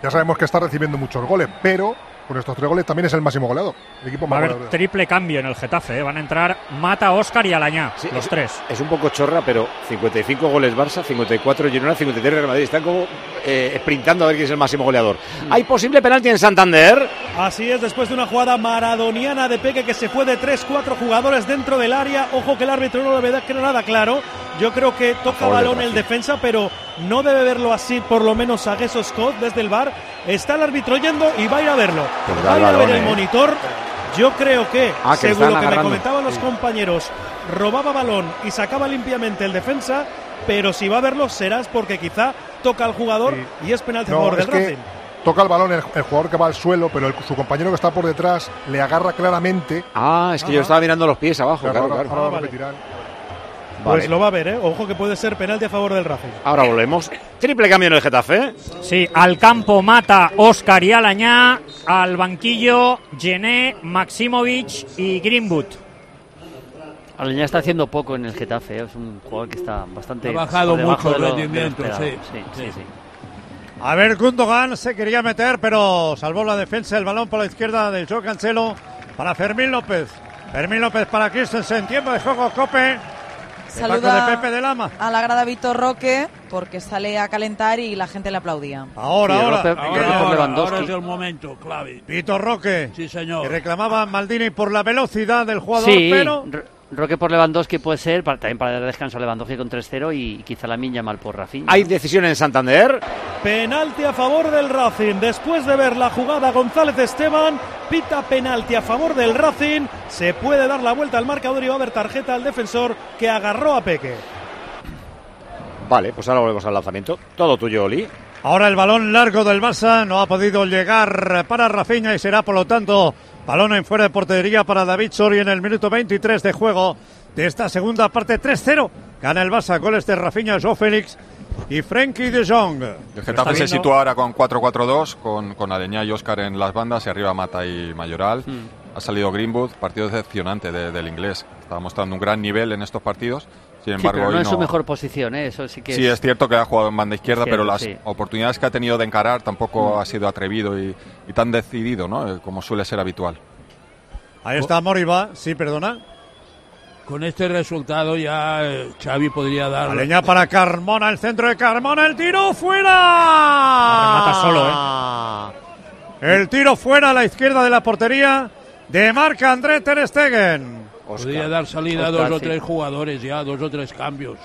ya sabemos que está recibiendo muchos goles, pero con estos tres goles también es el máximo goleador. El equipo Va a haber goleador. triple cambio en el Getafe. ¿eh? Van a entrar Mata, Oscar y Alañá, Sí, los es- tres. Es un poco chorra, pero 55 goles Barça, 54 Girona, 53 Real Madrid. Están como eh, sprintando a ver quién es el máximo goleador. ¿Hay posible penalti en Santander? Así es, después de una jugada maradoniana de Peque que se fue de 3-4 jugadores dentro del área. Ojo que el árbitro no le ve que nada claro. Yo creo que toca balón el defensa, pero no debe verlo así, por lo menos a Gesso Scott desde el bar. Está el árbitro yendo y va a ir a verlo. Pues a ver el monitor. Yo creo que, Ah, que según lo que me comentaban los Sí. compañeros, robaba balón y sacaba limpiamente el defensa. Pero si va a verlo, serás porque quizá toca al jugador y es penalti a No, favor del Racing. toca el balón el, el jugador que va al suelo, pero el- su compañero que está por detrás le agarra claramente. Ah, es que yo Ajá. estaba mirando los pies abajo, claro, claro. vale. Pues Vale. lo va a ver, ¿eh? Ojo que puede ser penalti a favor del Racing. Ahora volvemos. Triple cambio en el Getafe. Sí, al campo Mata, Oscar y Alañá. Al banquillo, Gené, Maximovic y Greenwood. Aleñá está haciendo poco en el Getafe, ¿eh? es un jugador que está bastante. Ha bajado mucho el rendimiento, sí, sí, sí. A ver, Gundogan se quería meter, pero salvó la defensa. El balón por la izquierda de Joe Cancelo para Fermín López. Fermín López para Christensen. Tiempo de juego, Cope. Saluda de Pepe de Lama. a la grada Víctor Roque porque sale a calentar y la gente le aplaudía. Ahora, Sí, ahora. Ahora, es el momento clave. Vitor Roque. Sí, señor. Que reclamaba a Maldini por la velocidad del jugador, Sí, pero. Ro- Roque por Lewandowski puede ser, para- también para dar descanso a Lewandowski con 3-0 y quizá la minya mal por Rafinha. Hay decisión en Santander. Penalti a favor del Racing. Después de ver la jugada González Esteban, pita penalti a favor del Racing. Se puede dar la vuelta al marcador y va a haber tarjeta al defensor que agarró a Peque. Vale, pues ahora volvemos al lanzamiento. Todo tuyo, Oli. Ahora el balón largo del Barça no ha podido llegar para Rafinha y será por lo tanto balón en fuera de portería para David Sori en el minuto 23 de juego de esta segunda parte 3-0. Gana el Barça, goles de Rafinha, Joe Félix y Frenkie de Jong. El Getafe se sitúa ahora con 4-4-2, con, con Aleñá y Oscar en las bandas y arriba Mata y Mayoral. Ha salido Greenwood, partido decepcionante de- del inglés. Estaba mostrando un gran nivel en estos partidos. Sin Sí, embargo, pero no hoy en su mejor posición, ¿eh? eso sí que Sí, es cierto que ha jugado en banda izquierda, Izquierda, pero las sí. oportunidades que ha tenido de encarar tampoco ha sido atrevido y, y tan decidido, ¿no? Eh, Como suele ser habitual. Ahí está Moriba, sí, perdona. Con este resultado ya eh, Xavi podría dar. Aleñá para Carmona, el centro de Carmona, el tiro fuera. remata solo, El tiro fuera a la izquierda de la portería de marca André Ter Stegen. Podría dar salida a Oscar, dos o sí. tres jugadores ya, dos o tres cambios.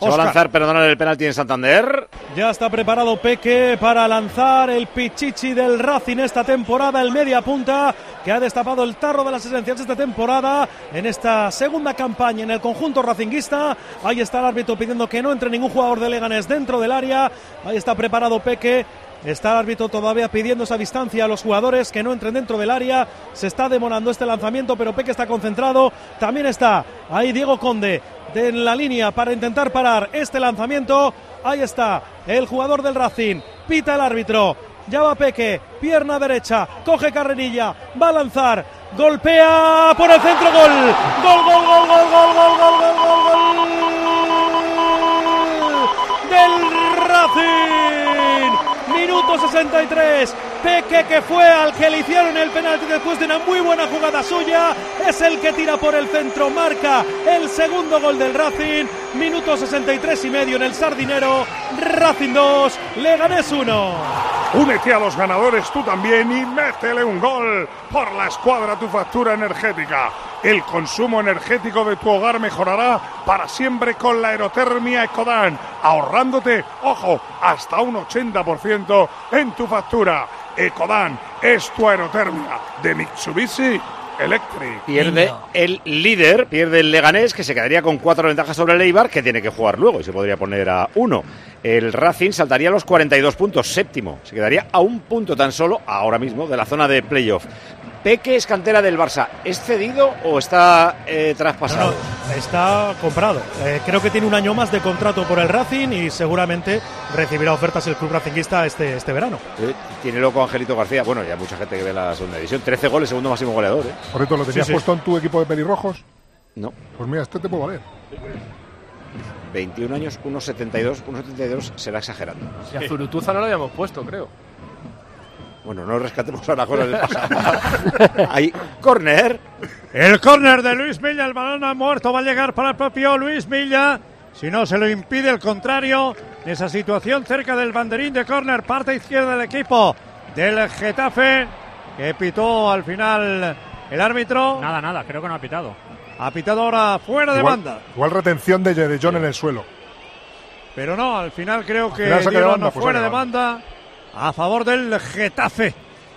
Se va a lanzar, perdonar el penalti en Santander. Ya está preparado Peque para lanzar el pichichi del Racing esta temporada, el media punta que ha destapado el tarro de las esenciales esta temporada en esta segunda campaña en el conjunto racinguista. Ahí está el árbitro pidiendo que no entre ningún jugador de Leganés dentro del área. Ahí está preparado Peque. Está el árbitro todavía pidiendo esa distancia a los jugadores que no entren dentro del área. Se está demorando este lanzamiento, pero Peque está concentrado. También está ahí Diego Conde de- en la línea para intentar parar este lanzamiento. Ahí está el jugador del Racing. Pita el árbitro. Ya va Peque, pierna derecha, coge carrerilla, va a lanzar, golpea por el centro. Gol, gol, gol, gol, gol, gol, gol, gol, gol, gol. Del Racing. Minuto 63. Peque que fue al que le hicieron el penalti después de una muy buena jugada suya. Es el que tira por el centro. Marca el segundo gol del Racing. Minuto 63 y medio en el Sardinero. Racing 2, Leganés 1. Únete a los ganadores tú también y métele un gol por la escuadra tu factura energética. El consumo energético de tu hogar mejorará para siempre con la aerotermia Ecodan, ahorrándote, ojo, hasta un 80% en tu factura. Ecodan es tu aerotermia de Mitsubishi Electric. Pierde el líder, pierde el Leganés, que se quedaría con cuatro ventajas sobre el Eibar, que tiene que jugar luego y se podría poner a uno. El Racing saltaría a los 42 puntos, séptimo. Se quedaría a un punto tan solo, ahora mismo, de la zona de playoff. Peque es cantera del Barça. ¿Es cedido o está eh, traspasado? No, no, está comprado. Eh, creo que tiene un año más de contrato por el Racing y seguramente recibirá ofertas el club racinguista este, este verano. Eh, tiene loco Angelito García. Bueno, ya mucha gente que ve la segunda división. 13 goles, segundo máximo goleador. ¿eh? Por cierto, ¿lo tenías Sí, sí. puesto en tu equipo de pelirrojos? No. Pues mira, este te puede valer. 21 años, 1,72. 1,72 será exagerando. Y a Zurutuza no lo habíamos puesto, creo. Bueno, no rescatemos ahora cosas del (laughs) pasado. Ahí, córner. El córner de Luis Milla, el balón ha muerto, va a llegar para el propio Luis Milla. Si no se lo impide el contrario, en esa situación cerca del banderín de córner, parte izquierda del equipo del Getafe, que pitó al final el árbitro. Nada, nada, creo que no ha pitado. Ha pitado ahora fuera de igual, banda. igual retención de, de John en el suelo. Pero no, al final creo que final saque de dieron banda, pues fuera de banda a favor del Getafe.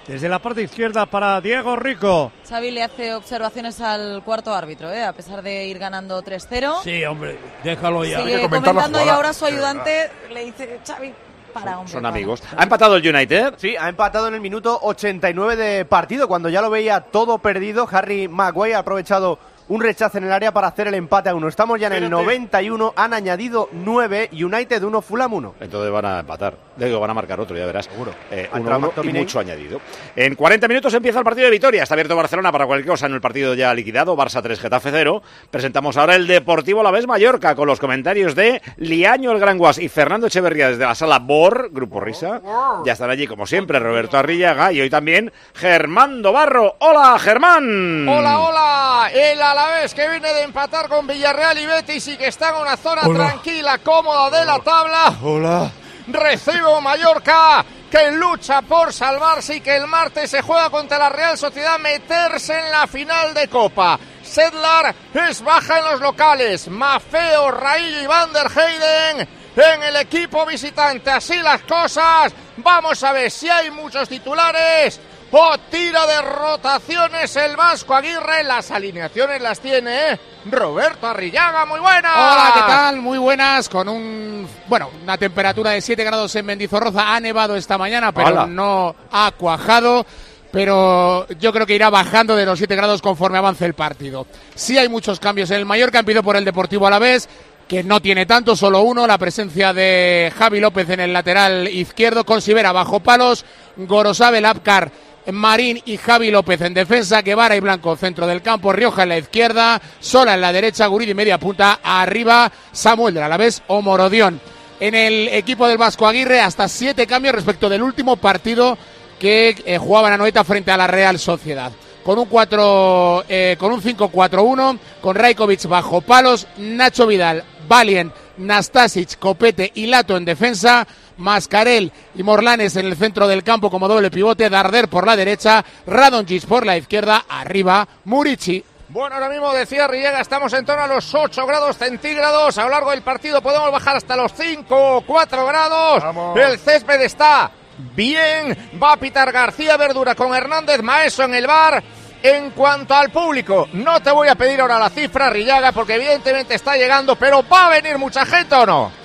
Desde la parte izquierda para Diego Rico. Xavi le hace observaciones al cuarto árbitro, ¿eh? a pesar de ir ganando 3-0. Sí, hombre, déjalo ya. Sigue comentando y ahora su ayudante le dice, Xavi, para, hombre. Son para". amigos. ¿Ha empatado el United? Sí, ha empatado en el minuto 89 de partido, cuando ya lo veía todo perdido. Harry Maguire ha aprovechado un rechazo en el área para hacer el empate a uno. Estamos ya en el 91, han añadido 9, United 1, Fulham 1. Entonces van a empatar. Digo, van a marcar otro, ya verás. Seguro. Eh, uno, y mucho añadido. En 40 minutos empieza el partido de Vitoria. Está abierto Barcelona para cualquier cosa en el partido ya liquidado. Barça 3, Getafe 0. Presentamos ahora el Deportivo La Vez Mallorca con los comentarios de Liaño el Gran Guas y Fernando Echeverría desde la sala BOR, Grupo Risa. Ya están allí, como siempre, Roberto Arrillaga y hoy también Germán Barro. ¡Hola, Germán! Hola, hola, el Alavés que viene de empatar con Villarreal y Betis y que está en una zona Hola. tranquila, cómoda de la tabla. Hola. Recibe un Mallorca que lucha por salvarse y que el martes se juega contra la Real Sociedad meterse en la final de Copa. Sedlar es baja en los locales. Mafeo, Raillo y Van der Heyden en el equipo visitante. Así las cosas. Vamos a ver si hay muchos titulares. O tira de rotaciones el Vasco Aguirre. Las alineaciones las tiene ¿eh? Roberto Arrillaga. Muy buena. Hola, ¿qué tal? Muy buenas, con un bueno, una temperatura de 7 grados en Mendizorroza. Ha nevado esta mañana, pero no ha cuajado. Pero yo creo que irá bajando de los 7 grados conforme avance el partido. Sí hay muchos cambios en el Mallorca, empiezo por el Deportivo Alavés, que no tiene tanto, solo uno, la presencia de Javi López en el lateral izquierdo, Consivera bajo palos, Gorosabel, Apcar, Marín y Javi López en defensa, Guevara y Blanco centro del campo, Rioja en la izquierda, Sola en la derecha, Guridi media punta, arriba Samuel del Alavés o Morodión. En el equipo del Vasco Aguirre hasta siete cambios respecto del último partido que eh, jugaba en Anoeta frente a la Real Sociedad. Con un 4 eh, con un 5-4-1, con Rajkovic bajo palos, Nacho Vidal, Valien, Nastasic, Copete y Lato en defensa, Mascarel y Morlanes en el centro del campo como doble pivote, Darder por la derecha, Radonjic por la izquierda, arriba Murici. Bueno, ahora mismo decía Riega, estamos en torno a los 8 grados centígrados. A lo largo del partido podemos bajar hasta los 5 o 4 grados. El césped está bien. Va a pitar García Verdura con Hernández Maeso en el bar. En cuanto al público, no te voy a pedir ahora la cifra, Rillaga, porque evidentemente está llegando, pero ¿va a venir mucha gente o no?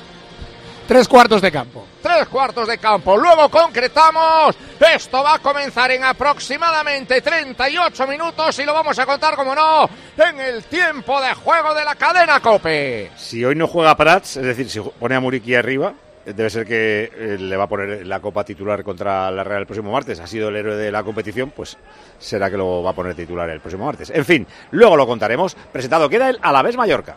Tres cuartos de campo. Tres cuartos de campo. Luego concretamos. Esto va a comenzar en aproximadamente 38 minutos y lo vamos a contar, como no, en el tiempo de juego de la cadena Cope. Si hoy no juega Prats, es decir, si pone a Muriqui arriba, debe ser que eh, le va a poner la copa titular contra la Real el próximo martes. Ha sido el héroe de la competición, pues será que lo va a poner titular el próximo martes. En fin, luego lo contaremos. Presentado queda el Alavés Mallorca.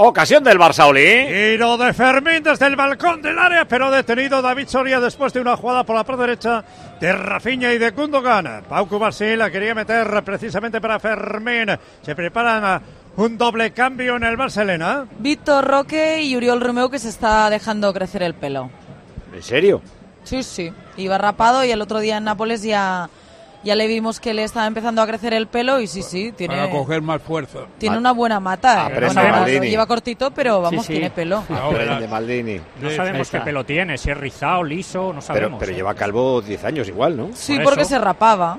Ocasión del Barça Oli. Tiro de Fermín desde el balcón del área, pero detenido David Soria después de una jugada por la parte derecha de Rafinha y de Gundogan. Pau Cubarsí la quería meter precisamente para Fermín. Se preparan a un doble cambio en el Barcelona. Víctor Roque y Uriol Romeo que se está dejando crecer el pelo. ¿En serio? Sí, sí. Iba rapado y el otro día en Nápoles ya Ya le vimos que le estaba empezando a crecer el pelo y sí, sí, tiene, Para coger más fuerza. tiene una buena mata. Aprende, Bueno, ahora lo Maldini. lleva cortito, pero vamos, sí. tiene pelo. Aprende, Maldini. No sabemos qué pelo tiene, si es rizado, liso, no Pero, sabemos. pero ¿eh? lleva calvo 10 años igual, ¿no? Sí, Por porque eso. se rapaba.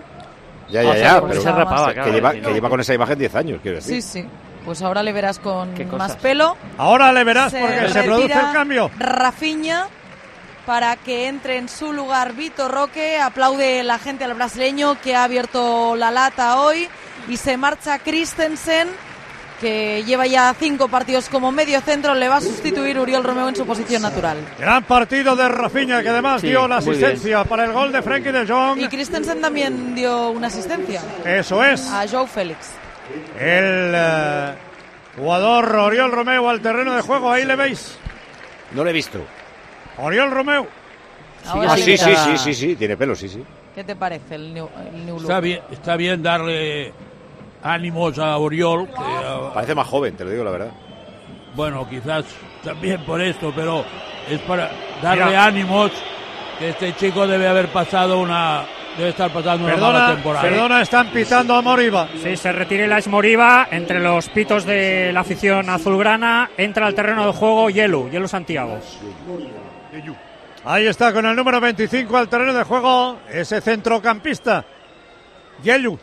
Ya, Ah, ya, o sea, ya. porque Pero se rapaba, que, claro, lleva, sí. que lleva con esa imagen 10 años, quiero decir. Sí, sí. Pues ahora le verás con más pelo. Ahora le verás Se porque se produce el cambio. Rafinha para que entre en su lugar Vitor Roque. Aplaude la gente al brasileño que ha abierto la lata hoy. Y se marcha Christensen, que lleva ya cinco partidos como medio centro. Le va a sustituir Uriel Romeo en su posición natural. Gran partido de Rafinha que además Sí, dio la asistencia para el gol de Frenkie de Jong. Y Christensen también dio una asistencia Eso es. a Joe Félix. El eh, jugador Oriol Romeo al terreno de juego. Ahí le veis. No lo he visto. Oriol Romeo. Ah, sí, sí, sí, sí, sí, tiene pelo, sí, sí. ¿Qué te parece el new, el new look? Está bien, está bien darle ánimos a Oriol, que ah, Parece más joven, te lo digo la verdad. bueno, quizás también por esto, pero es para darle Mira. ánimos que este chico debe haber pasado una debe estar pasando una mala Perdona, temporada. perdona, están pitando a Moriba. Sí, se retira la Moriba entre los pitos de la afición azulgrana. Entra al terreno de juego Yelu, Yelu Santiago. Ahí está con el número 25 al terreno de juego ese centrocampista. Yelu.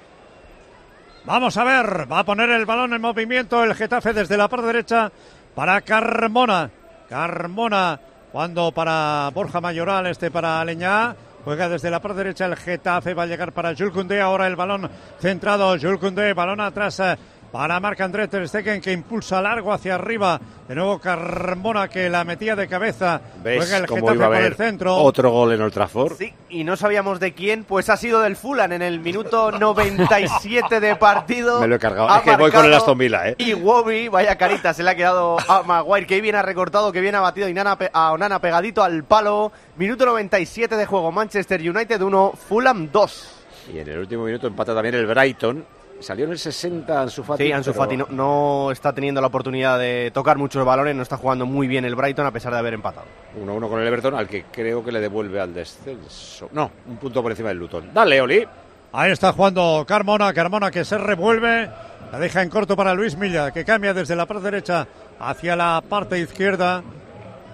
Vamos a ver, va a poner el balón en movimiento el Getafe desde la parte derecha para Carmona. Carmona, cuando para Borja Mayoral, este para Aleñá. Juega desde la parte derecha el Getafe, va a llegar para Jules Koundé, ahora el balón centrado, Jules Koundé, balón atrás eh, para Marc André Ter Stegen que impulsa largo hacia arriba. De nuevo Carmona que la metía de cabeza. ¿Ves Juega el cómo iba a el haber centro. otro gol en Old Trafford? Sí, y no sabíamos de quién, pues ha sido del Fulham en el minuto (laughs) 97 de partido. Me lo he cargado. Ha Es que voy con el Aston Villa, ¿eh? Y Wobby, vaya carita, se le ha quedado a Maguire, que bien ha recortado, que bien ha batido a Onana pegadito al palo. Minuto 97 de juego, Manchester United 1, Fulham 2. Y en el último minuto empata también el Brighton. Salió en el 60 Ansu Fati. Sí, Ansu pero- Fati no, no está teniendo la oportunidad de tocar muchos balones, no está jugando muy bien el Brighton a pesar de haber empatado. 1-1 con el Everton, al que creo que le devuelve al descenso. No, un punto por encima del Luton. Dale, Oli. Ahí está jugando Carmona, Carmona que se revuelve, la deja en corto para Luis Milla, que cambia desde la parte derecha hacia la parte izquierda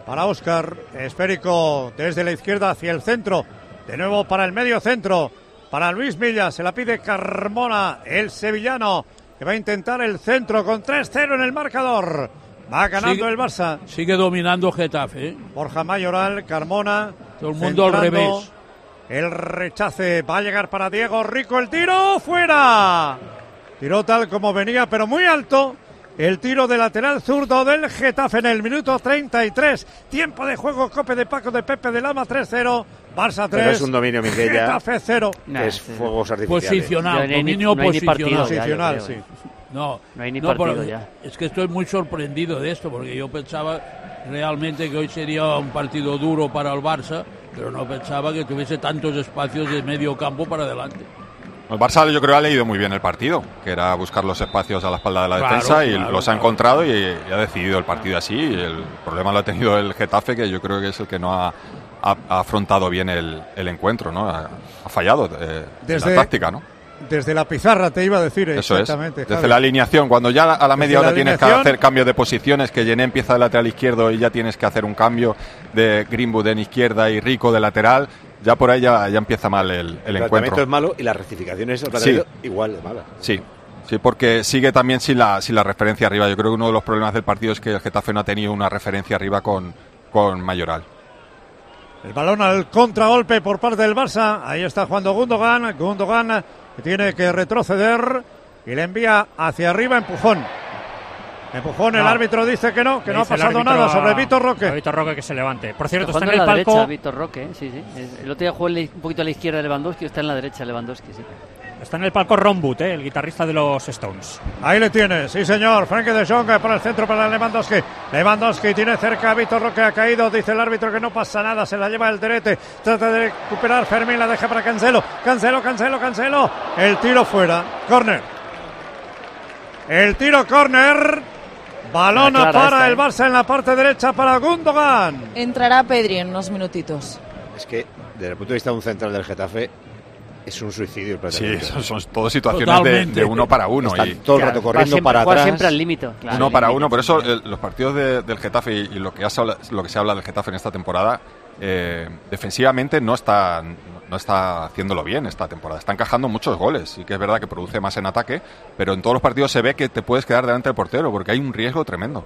para Oscar, esférico desde la izquierda hacia el centro, de nuevo para el medio centro, para Luis Milla, se la pide Carmona, el sevillano, que va a intentar el centro con 3-0 en el marcador. Va ganando Sigue- el Barça. Sigue dominando Getafe. ¿eh? Borja Mayoral, Carmona. Todo el mundo al revés. El rechace va a llegar para Diego Rico. El tiro fuera. Tiró tal como venía, pero muy alto. El tiro de lateral zurdo del Getafe en el minuto 33. Tiempo de juego, cope de Paco de Pepe de Lama 3-0. Barça 3. Pero es un dominio, Miguel, ya. Getafe 0. que es fuegos artificiales. Posicional, Ya no hay ni- dominio no posicional. sí. ¿eh? No, No hay ni no, partido ya. Es que estoy muy sorprendido de esto, porque yo pensaba realmente que hoy sería un partido duro para el Barça, pero no pensaba que tuviese tantos espacios de medio campo para adelante. El Barça yo creo ha leído muy bien el partido, que era buscar los espacios a la espalda de la Claro, defensa y claro, los ha encontrado y, y ha decidido el partido así. Y el problema lo ha tenido el Getafe, que yo creo que es el que no ha, ha- ha afrontado bien el, el encuentro, ¿no? Ha, ha fallado eh, en Desde- la táctica, ¿no? Desde la pizarra te iba a decir Eso es. exactamente. Desde Javi. la alineación, cuando ya a la media Desde la hora tienes que hacer cambio de posiciones, que Llené empieza de lateral izquierdo y ya tienes que hacer un cambio de Greenwood en izquierda y Rico de lateral, ya por ahí ya, ya empieza mal el, el El planteamiento encuentro. es malo y la rectificación es Sí. igual de mala. Sí, sí, porque sigue también sin la, sin la referencia arriba. Yo creo que uno de los problemas del partido es que el Getafe no ha tenido una referencia arriba con, con Mayoral. El balón al contragolpe por parte del Barça. Ahí está jugando Gundogan. Gundogan que tiene que retroceder y le envía hacia arriba empujón. Empujón, el No. árbitro dice que no, que Le no ha el pasado nada a- sobre Vitor Roque. a Vitor Roque que se levante. Por cierto, Está está en el palco. derecha, Víctor Roque, ¿eh? sí, sí. El otro día jugó el- un poquito a la izquierda de Lewandowski, está en la derecha Lewandowski, sí. Está en el palco Ron Wood, eh, el guitarrista de los Stones. Ahí le tiene, sí señor. Frankie de Jong para el centro para Lewandowski. Lewandowski tiene cerca a Vitor Roque, ha caído. Dice el árbitro que no pasa nada, se la lleva el derete. Trata de recuperar Fermín, la deja para Cancelo. Cancelo, Cancelo, Cancelo. El tiro fuera. Corner. El tiro corner. Balón Clara para el ¿eh? Barça en la parte derecha para Gundogan. Entrará Pedri en unos minutitos. Es que, desde el punto de vista de un central del Getafe, Es un suicidio el Sí, son, son todas situaciones de, uno para uno. Están y, todo el rato corriendo siempre- para atrás. siempre al límite, claro. uno para uno. Por eso el- los partidos de- del Getafe y, y lo, que habla- lo que se habla del Getafe en esta temporada, eh, defensivamente no está, no está haciéndolo bien esta temporada. Está encajando muchos goles. Sí que es verdad que produce más en ataque, pero en todos los partidos se ve que te puedes quedar delante del portero porque hay un riesgo tremendo.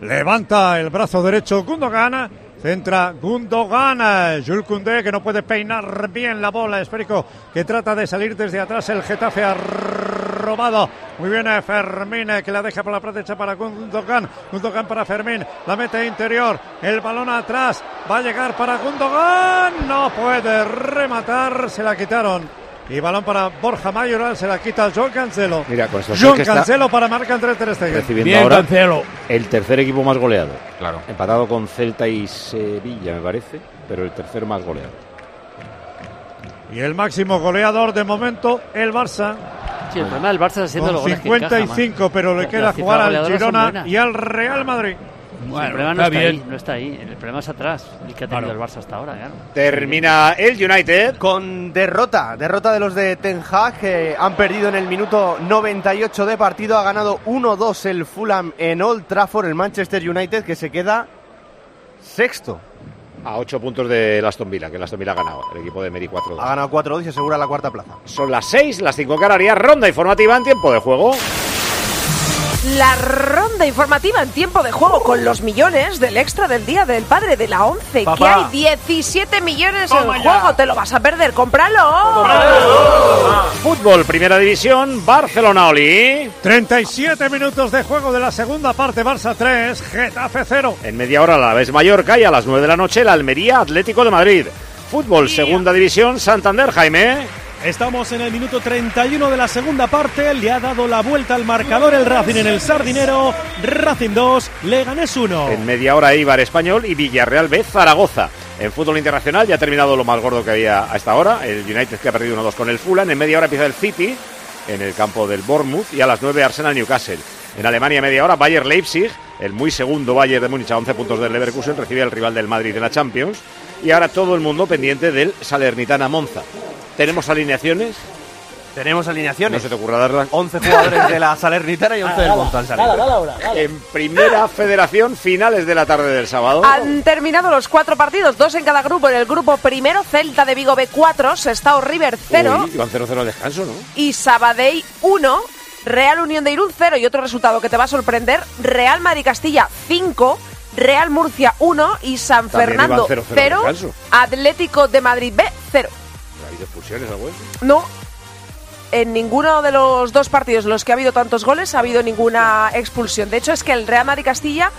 Levanta el brazo derecho Gundogan. Centra Gundogan. Jules Koundé que no puede peinar bien la bola. Esférico que trata de salir desde atrás. El Getafe ha robado. Muy bien eh, Fermín eh, que la deja por la derecha para Gundogan. Gundogan para Fermín. La mete interior. El balón atrás. Va a llegar para Gundogan. No puede rematar. Se la quitaron. Y balón para Borja Mayoral. Se la quita John Cancelo. Mira, con esto John Cancelo para marca Andrés Ter Stegen. recibiendo ahora el tercer equipo más goleado. Claro. Empatado con Celta y Sevilla, me parece, pero el tercer más goleado. Y el máximo goleador de momento, el Barça. Sí, el problema del Barça está siendo los Con goles que encaja, 55, pero le queda jugar al Girona y al Real Madrid. Sí, el problema no está, ahí, no está ahí. El problema es atrás, el que ha tenido el Barça hasta ahora, claro. Termina el United. Con derrota, derrota de los de Ten Hag, que han perdido en el minuto 98 de partido, ha ganado 1-2 el Fulham en Old Trafford, el Manchester United, que se queda sexto. A 8 puntos de Aston Villa, que el Aston Villa ha ganado, el equipo de Meri 4-2. Ha ganado 4-2 y asegura la cuarta plaza. Son las 6, las 5 Canarias, ronda informativa en tiempo de juego. La ronda informativa en tiempo de juego con los millones del extra del Día del Padre de la 11, que hay 17 millones Toma en ya. juego, te lo vas a perder, cómpralo. Fútbol, primera división, Barcelona Oli. 37 minutos de juego de la segunda parte, Barça 3, Getafe 0. En media hora la vez Mallorca y a las 9 de la noche el Almería Atlético de Madrid. Fútbol, segunda división, Santander, Jaime. Estamos en el minuto 31 de la segunda parte. Le ha dado la vuelta al marcador el Racing en el Sardinero. Racing 2, Leganés 1. En media hora Ibar Español y Villarreal B Zaragoza. En fútbol internacional ya ha terminado lo más gordo que había a esta hora. El United que ha perdido 1-2 con el Fulham. En media hora empieza el City en el campo del Bournemouth y a las 9 Arsenal Newcastle. En Alemania media hora Bayer Leipzig, el muy segundo Bayern de Múnich a 11 puntos del Leverkusen, recibe al rival del Madrid en la Champions. Y ahora todo el mundo pendiente del Salernitana Monza. ¿Tenemos alineaciones? Tenemos alineaciones. No se te ocurra darlas. 11 jugadores de la Salernitana y 11 del Monza. En primera federación, finales de la tarde del sábado. Han terminado los cuatro partidos, dos en cada grupo. En el grupo primero, Celta de Vigo B4, Sestao River 0 Uy, iban 0-0 al descanso, ¿no? y Sabadell 1, Real Unión de Irún 0 y otro resultado que te va a sorprender, Real Madrid Castilla 5, Real Murcia 1 y San También Fernando iban 0-0 al 0, descanso. Atlético de Madrid B 0. ¿Ha habido expulsiones algo? No, en ninguno de los dos partidos en los que ha habido tantos goles ha habido ninguna expulsión. De hecho, es que el Real Madrid Castilla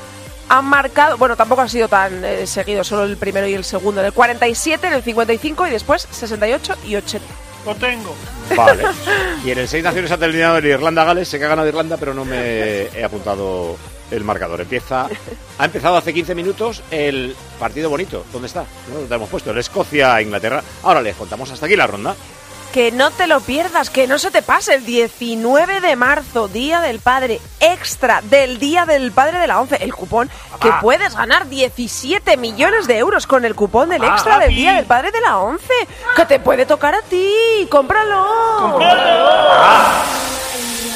han marcado, bueno, tampoco ha sido tan eh, seguido, solo el primero y el segundo, en el 47, en el 55 y después 68 y 80. Lo tengo. Vale. (laughs) Y en el Seis Naciones ha terminado el Irlanda-Gales. Sé que ha ganado Irlanda, pero no me he apuntado el marcador. Empieza, ha empezado hace 15 minutos el partido bonito. ¿Dónde está? No lo tenemos puesto. El Escocia-Inglaterra. Ahora les contamos hasta aquí la ronda. Que no te lo pierdas, que no se te pase el 19 de marzo, Día del Padre, extra del Día del Padre de la 11, el cupón, que puedes ganar 17 millones de euros con el cupón del extra del. Día del Padre de la 11, que te puede tocar a ti, cómpralo.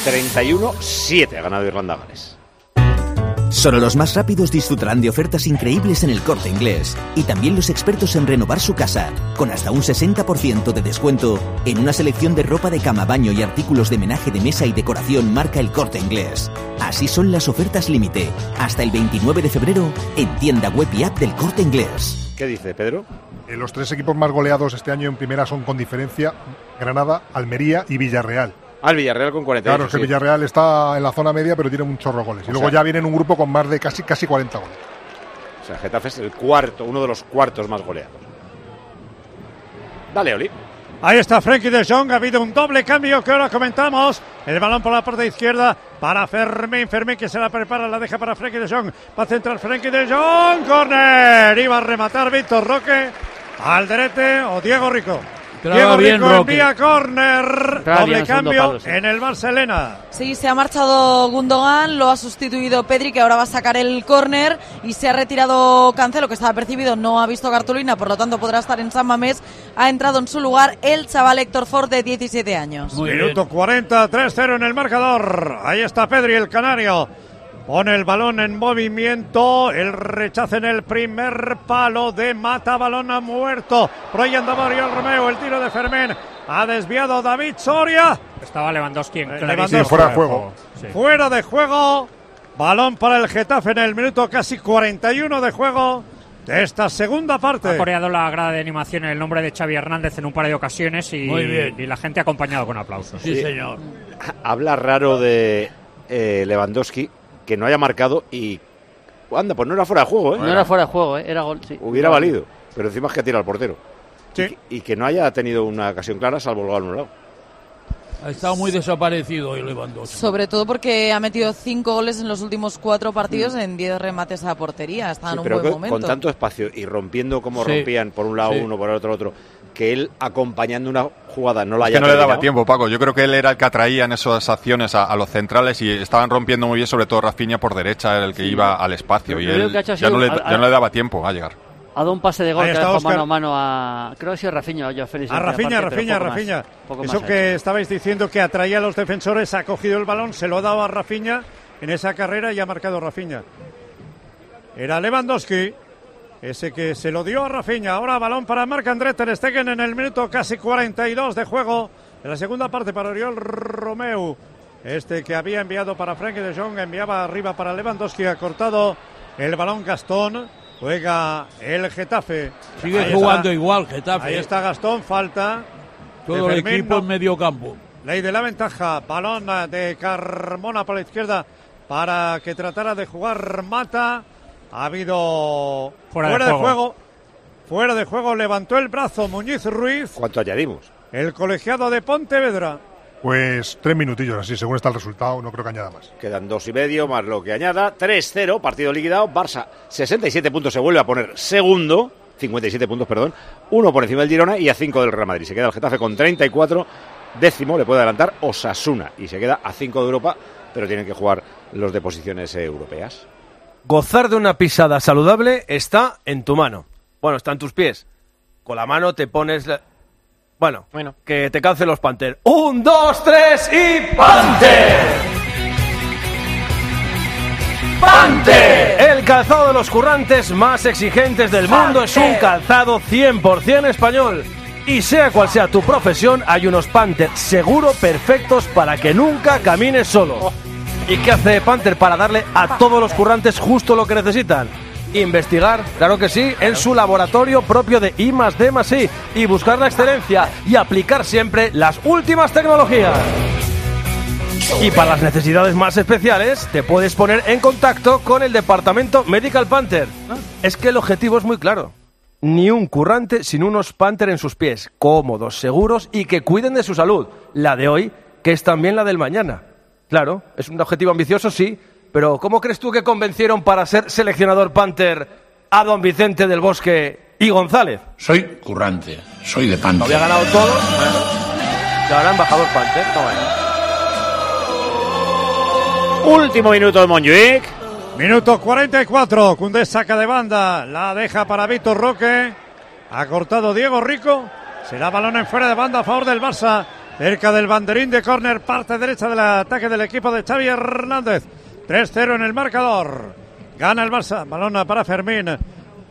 31-7 ha ganado Irlanda-Gales. Solo los más rápidos disfrutarán de ofertas increíbles en el corte inglés. Y también los expertos en renovar su casa, con hasta un 60% de descuento en una selección de ropa de cama, baño y artículos de menaje de mesa y decoración marca el corte inglés. Así son las ofertas límite, hasta el 29 de febrero en tienda web y app del corte inglés. ¿Qué dice Pedro? Eh, los tres equipos más goleados este año en primera son con diferencia Granada, Almería y Villarreal. Al Villarreal con 48. Claro, es que sí. Villarreal está en la zona media, pero tiene un chorro. Y luego sea- ya viene en un grupo con más de casi, casi 40 goles. O sea, Getafe es el cuarto, uno de los cuartos más goleados. Dale, Oli. Ahí está Frenkie de Jong. Ha habido un doble cambio que ahora comentamos. El balón por la parte izquierda para Fermín. Fermín que se la prepara, la deja para Frenkie de Jong. Va a centrar Frenkie de Jong. Corner. Iba a rematar Víctor Roque. Alderete o Diego Rico. Entraba Diego bien envía córner. Bien Doble cambio palo, sí. en el Barcelona. Sí, se ha marchado Gundogan, lo ha sustituido Pedri, que ahora va a sacar el córner, y se ha retirado Cancelo, que estaba percibido, no ha visto cartulina, por lo tanto podrá estar en San Mamés. Ha entrado en su lugar el chaval Héctor Ford, de 17 años. Minuto 40, 3-0 en el marcador. Ahí está Pedri, el canario. Pone el balón en movimiento. El rechazo en el primer palo de Mata. Balón ha muerto. Andaba Oriol Romeo. El tiro de Fermín. Ha desviado David Soria. Estaba Lewandowski en Eh, Lewandowski. fuera de juego. Sí. Fuera de juego. Balón para el Getafe en el minuto casi 41 de juego de esta segunda Ha parte. coreado la grada de animación en el nombre de Xavi Hernández en un par de ocasiones y, Muy bien. y la gente ha acompañado con aplausos. Sí, señor. Habla raro de eh, Lewandowski que no haya marcado y. Anda, pues no era fuera de juego, ¿eh? No era fuera de juego, ¿eh? era gol. Sí. Hubiera valido. Pero encima es que tira al portero. Sí. Y, que no haya tenido una ocasión clara salvo el gol anulado. Ha estado muy desaparecido hoy Lewandowski. Sobre todo porque ha metido cinco goles en los últimos cuatro partidos en 10 remates a portería. Está Sí, en un pero buen momento. con tanto espacio y rompiendo como Sí. rompían por un lado Sí. uno, por el otro otro, que él acompañando una jugada no la Es haya que no le daba tiempo, Paco. Yo creo que él era el que atraía en esas acciones a, a los centrales y estaban rompiendo muy bien, sobre todo Rafinha por derecha, era el que iba al espacio. Yo y él ya no, le, un- ya no le daba tiempo a llegar. Ha dado un pase de gol que Óscar. mano a mano a. Creo que ha sido Rafinha o yo, Félix. A Rafinha. poco más Eso que hecho. estabais diciendo que atraía a los defensores, ha cogido el balón, se lo ha dado a Rafinha en esa carrera y ha marcado Rafinha. Era Lewandowski, ese que se lo dio a Rafinha. Ahora balón para Marc André Ter Stegen en el minuto casi 42 de juego. En la segunda parte para Oriol Romeu. Este que había enviado para Frankie de Jong, enviaba arriba para Lewandowski, ha cortado el balón Gastón. Juega el Getafe. Sigue Ahí jugando está. igual Getafe. Ahí está Gastón, falta. Todo el equipo no. en medio campo. Ley de la ventaja, balón de Carmona por la izquierda para que tratara de jugar Mata. Ha habido Fuera de de, juego. juego. Fuera de juego, levantó el brazo Muñiz Ruiz, ¿Cuánto añadimos? el colegiado de Pontevedra. Pues tres minutillos así, según está el resultado, no creo que añada más. Quedan dos y medio más lo que añada. 3-0, partido liquidado. Barça, 67 puntos, se vuelve a poner segundo. 57 puntos, perdón. Uno por encima del Girona y a 5 del Real Madrid. Se queda el Getafe con 34. Décimo le puede adelantar Osasuna y se queda a 5 de Europa, pero tienen que jugar los de posiciones europeas. Gozar de una pisada saludable está en tu mano. Bueno, está en tus pies. Con la mano te pones... la- Bueno, que te calcen los Panther. ¡Un, dos, tres y Panther! ¡Panther! El calzado de los currantes más exigentes del mundo es un calzado 100% español. Y sea cual sea tu profesión, hay unos Panther seguro perfectos para que nunca camines solo. ¿Y qué hace Panther para darle a todos los currantes justo lo que necesitan? Investigar, claro que sí, en su laboratorio propio de I más D más I y buscar la excelencia y aplicar siempre las últimas tecnologías. Y para las necesidades más especiales, te puedes poner en contacto con el departamento Medical Panther. Es que el objetivo es muy claro. Ni un currante sin unos Panther en sus pies, cómodos, seguros y que cuiden de su salud. La de hoy, que es también la del mañana. Claro, es un objetivo ambicioso, sí, pero ¿cómo crees tú que convencieron para ser seleccionador Panther a don Vicente del Bosque y González? Soy currante, soy de pan. Lo había ganado todo. Y ahora embajador Panther. Último minuto de Montjuic. Minuto 44. Cundé saca de banda. La deja para Víctor Roque. Ha cortado Diego Rico. Será balón en fuera de banda a favor del Barça. Cerca del banderín de córner, parte derecha del ataque del equipo de Xavi Hernández. 3-0 en el marcador. Gana el Barça. Balón para Fermín.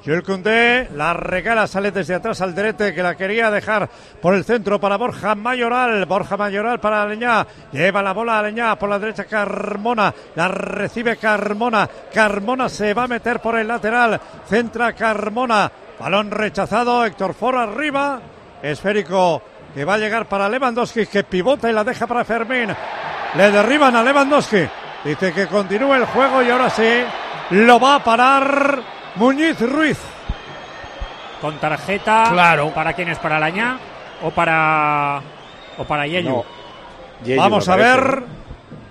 Jules la regala, sale desde atrás al derete que la quería dejar por el centro para Borja Mayoral. Borja Mayoral para Aleñá. Lleva la bola a Aleñá por la derecha Carmona. La recibe Carmona. Carmona se va a meter por el lateral. Centra Carmona. Balón rechazado. Héctor Ford arriba. Esférico que va a llegar para Lewandowski que pivota y la deja para Fermín. Le derriban a Lewandowski. Dice que continúe el juego y ahora sí lo va a parar Muñiz Ruiz. Con tarjeta. Claro. ¿Para quién es? ¿Para Laña? ¿O para. o para Yeyu? No. Yeyu, Vamos a ver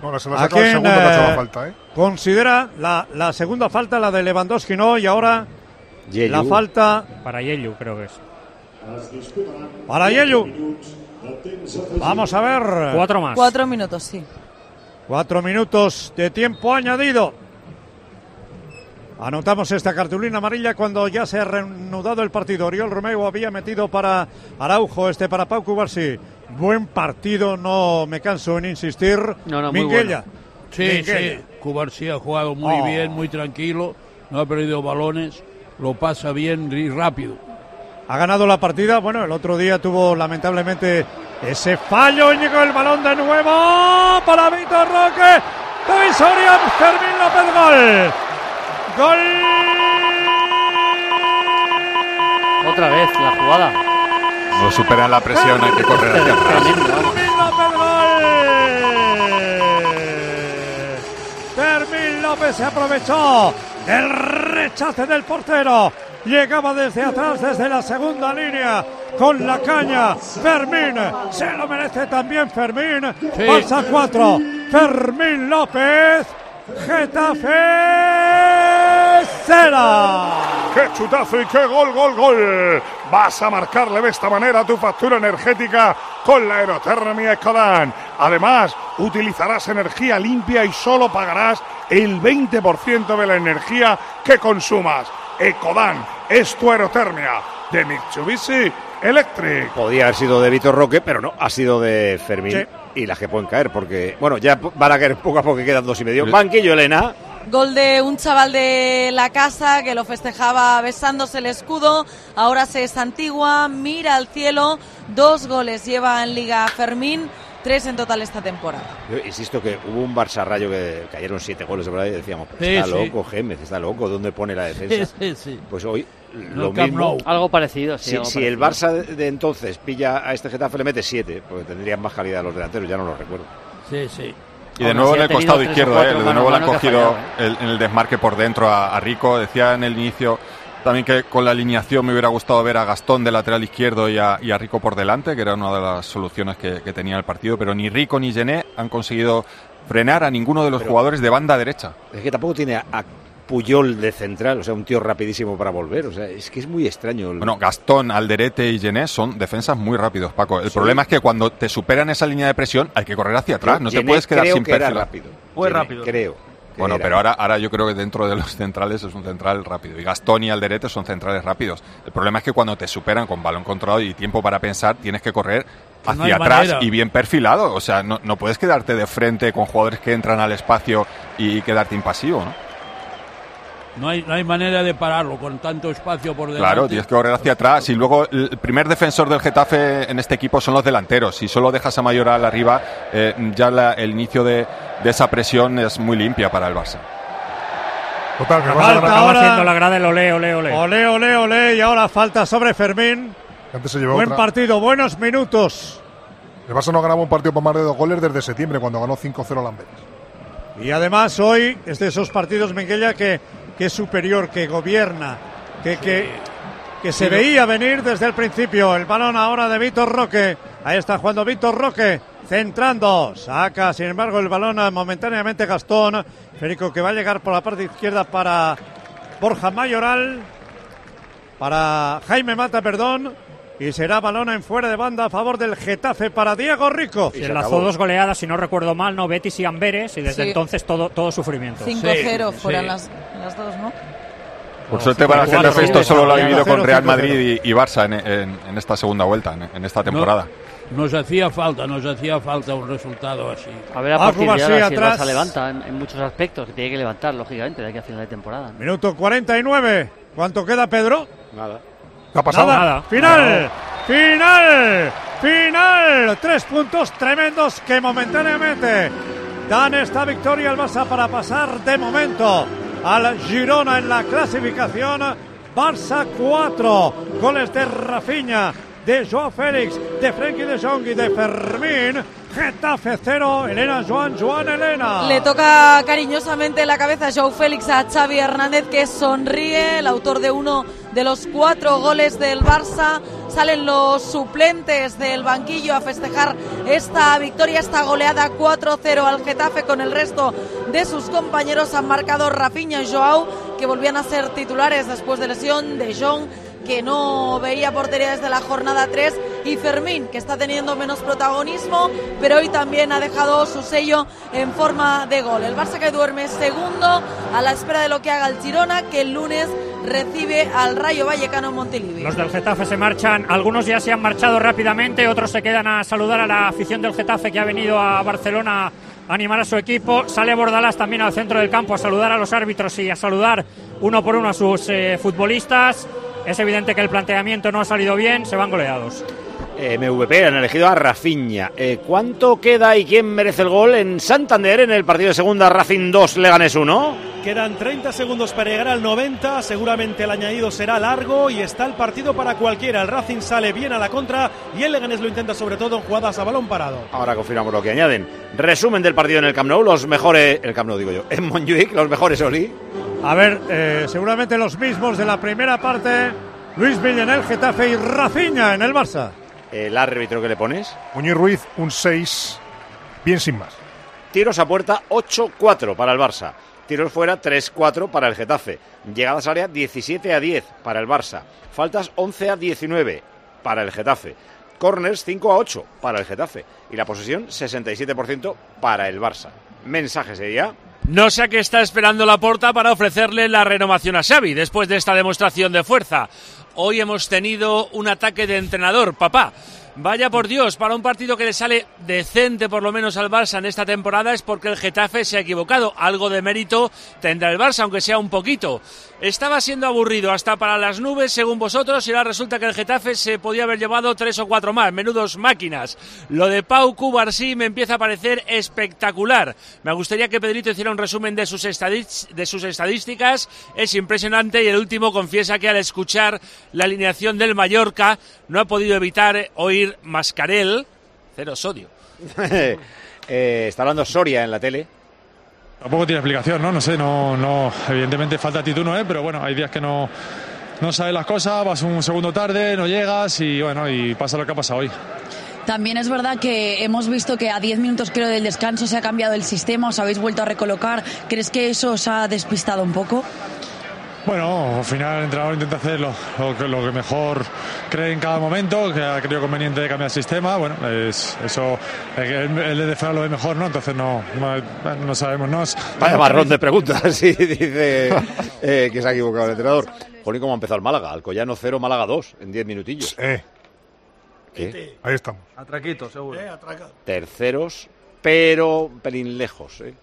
No, la se a saca el quién segundo que ha hecho la eh, falta, ¿eh? considera la, la segunda falta, la de Lewandowski no, y ahora Yeyu. la falta Para Yeyu, creo que es. Para Yeyu. Vamos a ver. Cuatro más. Cuatro minutos, sí. Cuatro minutos de tiempo añadido. Anotamos esta cartulina amarilla cuando ya se ha reanudado el partido. Oriol Romeo había metido para Araujo, este para Pau Cubarsi. Buen partido, no me canso en insistir. No, no, muy Minguella. bueno. Sí, Minguella. sí. Cubarsí ha jugado muy Oh. bien, muy tranquilo. No ha perdido balones. Lo pasa bien y rápido. Ha ganado la partida. Bueno, el otro día tuvo lamentablemente ese fallo. Llegó el balón de nuevo para Víctor Roque. David Soria, Fermín López, gol. Gol. Otra vez la jugada. No superan la presión, hay que correr hacia atrás. Fermín López, gol. Fermín López se aprovechó del rechace del portero. Llegaba desde atrás, desde la segunda línea, con la caña. Fermín, se lo merece también Fermín. Sí. Pasa 4. Fermín López. Getafe cera. ¡Qué chutazo y qué gol, gol, gol! Vas a marcarle de esta manera tu factura energética con la aerotermia Ecodan. Además, utilizarás energía limpia y solo pagarás el 20% de la energía que consumas. Ecodan es tu aerotermia de Mitsubishi Electric. Podía haber sido de Vitor Roque, pero no, ha sido de Fermín. Sí. Y las que pueden caer, porque, bueno, ya van a caer poco a poco, que quedan dos y medio. Banquillo, Elena. Gol de un chaval de la casa que lo festejaba besándose el escudo. Ahora se santigua, mira al cielo. Dos goles lleva en Liga Fermín, tres en total esta temporada. Yo insisto que hubo un Barça Rayo que cayeron siete goles de verdad y decíamos, pero Sí, está sí. loco Gémez, está loco, ¿dónde pone la defensa? (laughs) Sí, sí. Pues hoy lo mismo. Algo parecido, sí. Si, algo si el. Barça de, entonces pilla a este Getafe le mete siete, porque tendrían más calidad los delanteros, ya no lo recuerdo. Sí, sí. Y de nuevo en el costado izquierdo, eh, de nuevo le han cogido fallado, eh. el- en el desmarque por dentro a, a Rico. Decía en el inicio también que con la alineación me hubiera gustado ver a Gastón de lateral izquierdo y a, y a Rico por delante, que era una de las soluciones que, que tenía el partido, pero ni Rico ni Gené han conseguido frenar a ninguno de los jugadores de banda derecha. Es que tampoco tiene a, a Puyol de central, o sea, un tío rapidísimo para volver, o sea, es que es muy extraño. el- Bueno, Gastón, Alderete y Gené son defensas muy rápidos, Paco. El problema es que cuando te superan esa línea de presión hay que correr hacia atrás, no te puedes quedar creo sin que era rápido. Muy Gené, rápido. Creo. Bueno, era. pero ahora, ahora yo creo que dentro de los centrales es un central rápido. Y Gastón y Alderete son centrales rápidos. El problema es que cuando te superan con balón controlado y tiempo para pensar, tienes que correr no hacia atrás manera. y bien perfilado. O sea, no, no puedes quedarte de frente con jugadores que entran al espacio y quedarte impasivo, ¿no? No hay, no hay manera de pararlo con tanto espacio por delante. Claro, tienes que correr hacia atrás. Y luego el primer defensor del Getafe en este equipo son los delanteros. Si solo dejas a Mayoral arriba, eh, ya la- el inicio de, de esa presión es muy limpia para el Barça. Total, que Falta a ahora. haciendo la grada el ole, ole, ole. Ole, ole, ole. Y ahora falta sobre Fermín. Antes se llevó Buen otra. partido, buenos minutos. El Barça no ganaba un partido por más de dos goles desde septiembre, cuando ganó 5-0 al Amberes. Y además hoy es de esos partidos, Menguella, que, que es superior, que gobierna, que, que, que se Sí, veía venir desde el principio. El balón ahora de Víctor Roque. Ahí está jugando Víctor Roque, centrando. Saca, sin embargo, el balón a- momentáneamente Gastón. Federico que va a llegar por la parte izquierda para Borja Mayoral. Para Jaime Mata, perdón. Y será balón en fuera de banda a favor del Getafe para Diego Rico. Se enlazó dos goleadas, si no recuerdo mal, no Betis y Amberes, y desde Sí. entonces todo, todo sufrimiento. 5-0 Sí, fueron sí. Las, las dos, ¿no? Por suerte para el Getafe esto solo lo ha vivido con Real Madrid y, y Barça en, en- en esta segunda vuelta, en, en esta temporada. Nos hacía falta, nos hacía falta un resultado así. A ver a partir de ahora si el atrás. Barça levanta en, en muchos aspectos, que tiene que levantar, lógicamente, de aquí a final de temporada. ¿no? Minuto 49. ¿Cuánto queda, Pedro? Nada. ¿Qué ha pasado? Nada. Nada. Final. Final. Final. Tres puntos tremendos que momentáneamente dan esta victoria al Barça para pasar de momento al Girona en la clasificación. Barça 4. Goles de Rafinha, de Joao Félix, de Frenkie de Jong y de Fermín. Getafe 0. Elena Joan, Joan Elena. Le toca cariñosamente la cabeza a Joe Félix a Xavi Hernández que sonríe, el autor de uno de los cuatro goles del Barça. Salen los suplentes del banquillo a festejar esta victoria, esta goleada 4-0 al Getafe con el resto de sus compañeros. Han marcado Rafinha y Joao que volvían a ser titulares después de lesión de Jong, que no veía portería desde la jornada 3, y Fermín, que está teniendo menos protagonismo, pero hoy también ha dejado su sello en forma de gol. El Barça que duerme segundo a la espera de lo que haga el Girona, que el lunes recibe al Rayo Vallecano en Montilivi. Los del Getafe se marchan, algunos ya se han marchado rápidamente, otros se quedan a saludar a la afición del Getafe que ha venido a Barcelona a animar a su equipo. Sale Bordalás también al centro del campo a saludar a los árbitros y a saludar uno por uno a sus eh, futbolistas. Es evidente que el planteamiento no ha salido bien, se van goleados. Eh, MVP han elegido a Rafinha. Eh, ¿Cuánto queda y quién merece el gol en Santander en el partido de segunda Racing 2 Leganés 1? Quedan 30 segundos para llegar al 90. Seguramente el añadido será largo y está el partido para cualquiera. El Racing sale bien a la contra y el Leganés lo intenta sobre todo en jugadas a balón parado. Ahora confirmamos lo que añaden. Resumen del partido en el Camp Nou, los mejores, el Camp Nou digo yo, en Montjuic, los mejores Oli. A ver, eh, seguramente los mismos de la primera parte. Luis Villanel, Getafe y Rafinha en el Barça. El árbitro que le pones. Muñiz Ruiz, un 6, bien sin más. Tiros a puerta 8-4 para el Barça. Tiros fuera 3-4 para el Getafe. Llegadas área 17 a 10 para el Barça. Faltas 11 a 19 para el Getafe. Corners 5 a 8 para el Getafe. Y la posesión 67% para el Barça. Mensaje sería. No sé a qué está esperando la porta para ofrecerle la renovación a Xavi después de esta demostración de fuerza. Hoy hemos tenido un ataque de entrenador, papá. Vaya por Dios, para un partido que le sale decente por lo menos al Barça en esta temporada es porque el Getafe se ha equivocado. Algo de mérito tendrá el Barça, aunque sea un poquito. Estaba siendo aburrido hasta para las nubes, según vosotros, y ahora resulta que el Getafe se podía haber llevado tres o cuatro más. Menudos máquinas. Lo de Pau Cubarsí me empieza a parecer espectacular. Me gustaría que Pedrito hiciera un resumen de sus, de sus estadísticas. Es impresionante y el último confiesa que al escuchar la alineación del Mallorca no ha podido evitar oír Mascarel, cero sodio. (laughs) eh, está hablando Soria en la tele. Tampoco tiene explicación, ¿no? No sé, no, no, evidentemente falta actitud, ¿no? ¿eh? Pero bueno, hay días que no, no sabes las cosas, vas un segundo tarde, no llegas y bueno, y pasa lo que ha pasado hoy. También es verdad que hemos visto que a 10 minutos creo del descanso se ha cambiado el sistema, os habéis vuelto a recolocar. ¿Crees que eso os ha despistado un poco? Bueno, al final el entrenador intenta hacer lo, lo, que, lo, que, mejor cree en cada momento, que ha creído conveniente de cambiar el sistema. Bueno, es, eso, el, el de fuera lo ve mejor, ¿no? Entonces no, no, no sabemos. No, Vaya marrón de preguntas, (laughs) sí, dice eh, que se ha equivocado el entrenador. Jolín, ¿cómo ha empezado el Málaga? Alcoyano 0, Málaga 2, en 10 minutillos. Eh. ¿Qué? Ahí estamos. Atraquito, seguro. Eh, atraca. Terceros, pero un pelín lejos, ¿eh?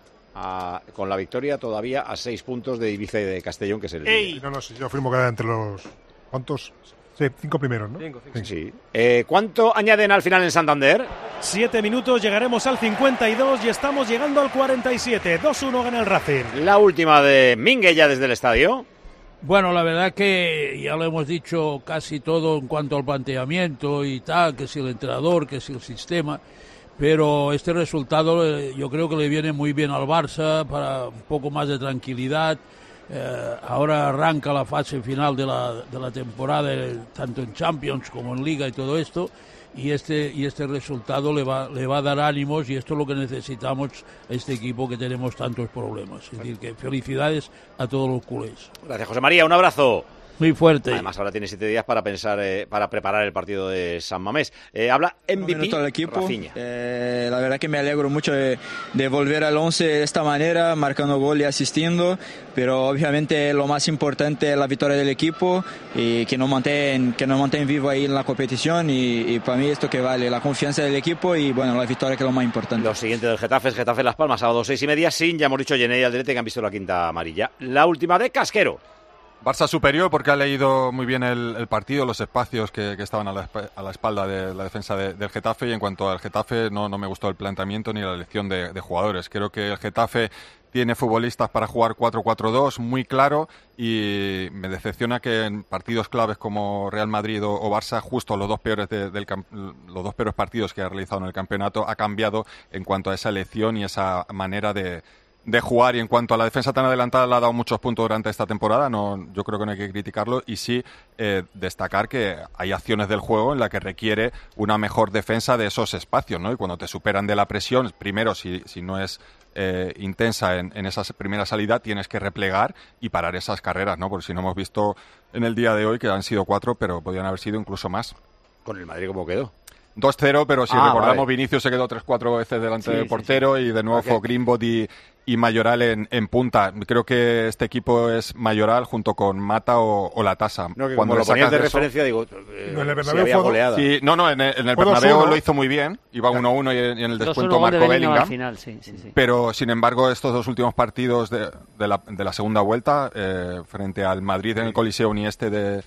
A, con la victoria todavía a seis puntos de Ibiza y de Castellón, que es el Ey. No, no, sí, yo afirmo que era entre los... ¿Cuántos? Sí, cinco primeros, ¿no? Cinco, cinco. Sí. Eh, ¿Cuánto añaden al final en Santander? Siete minutos, llegaremos al 52 y estamos llegando al 47. 2-1 gana el Racing. La última de Mingue ya desde el estadio. Bueno, la verdad que ya lo hemos dicho casi todo en cuanto al planteamiento y tal, que si el entrenador, que si el sistema, pero este resultado eh, yo creo que le viene muy bien al Barça para un poco más de tranquilidad. Eh, ahora arranca la fase final de la, de la temporada, eh, tanto en Champions como en Liga y todo esto, y este, y este resultado le va, le va a dar ánimos y esto es lo que necesitamos a este equipo que tenemos tantos problemas. Es decir, que felicidades a todos los culés. Gracias, José María. Un abrazo. Muy fuerte. Además, ahora tiene siete días para pensar, eh, para preparar el partido de San Mamés. Eh, habla MVP al equipo. Eh, la verdad que me alegro mucho de, de, volver al 11 de esta manera, marcando gol y asistiendo. Pero obviamente lo más importante es la victoria del equipo y que nos mantenga que nos mantenga vivo ahí en la competición. Y, y, para mí esto que vale, la confianza del equipo y bueno, la victoria que es lo más importante. Lo siguiente del Getafe es Getafe Las Palmas, sábado seis y media, sin, ya hemos dicho, Yeney y Alderete que han visto la quinta amarilla. La última de Casquero. Barça superior porque ha leído muy bien el, partido, los espacios que, estaban a la, a la, espalda de la defensa de, del Getafe y en cuanto al Getafe no, me gustó el planteamiento ni la elección de, jugadores. Creo que el Getafe tiene futbolistas para jugar 4-4-2 muy claro y me decepciona que en partidos claves como Real Madrid o, o Barça justo los dos peores de, del los dos peores partidos que ha realizado en el campeonato ha cambiado en cuanto a esa elección y esa manera de de jugar y en cuanto a la defensa tan adelantada le ha dado muchos puntos durante esta temporada, no, yo creo que no hay que criticarlo y sí eh, destacar que hay acciones del juego en la que requiere una mejor defensa de esos espacios, ¿no? Y cuando te superan de la presión, primero si, si no es eh, intensa en, en esa primera salida, tienes que replegar y parar esas carreras, ¿no? Porque si no hemos visto en el día de hoy que han sido cuatro, pero podían haber sido incluso más. ¿Con el Madrid cómo quedó? 2-0, pero si Ah, recordamos, vale. Vinicius se quedó 3-4 veces delante Sí, del sí, portero y de nuevo Ok. fue Greenwood y, y Mayoral en, en punta. Creo que este equipo es Mayoral junto con Mata o, o La Tasa. No, que como lo ponías de referencia, digo, eh, No, en el si había goleada. Sí, no, no, en el, en el Bernabéu 2-1. lo hizo muy bien. Iba 1-1 y, en- y en el 2-1 descuento gol de marcó Bellingham Bellingham. al final, sí, sí, sí. Pero, sin embargo, estos dos últimos partidos de, de la, de la segunda vuelta, eh, frente al Madrid en el Coliseo y este de,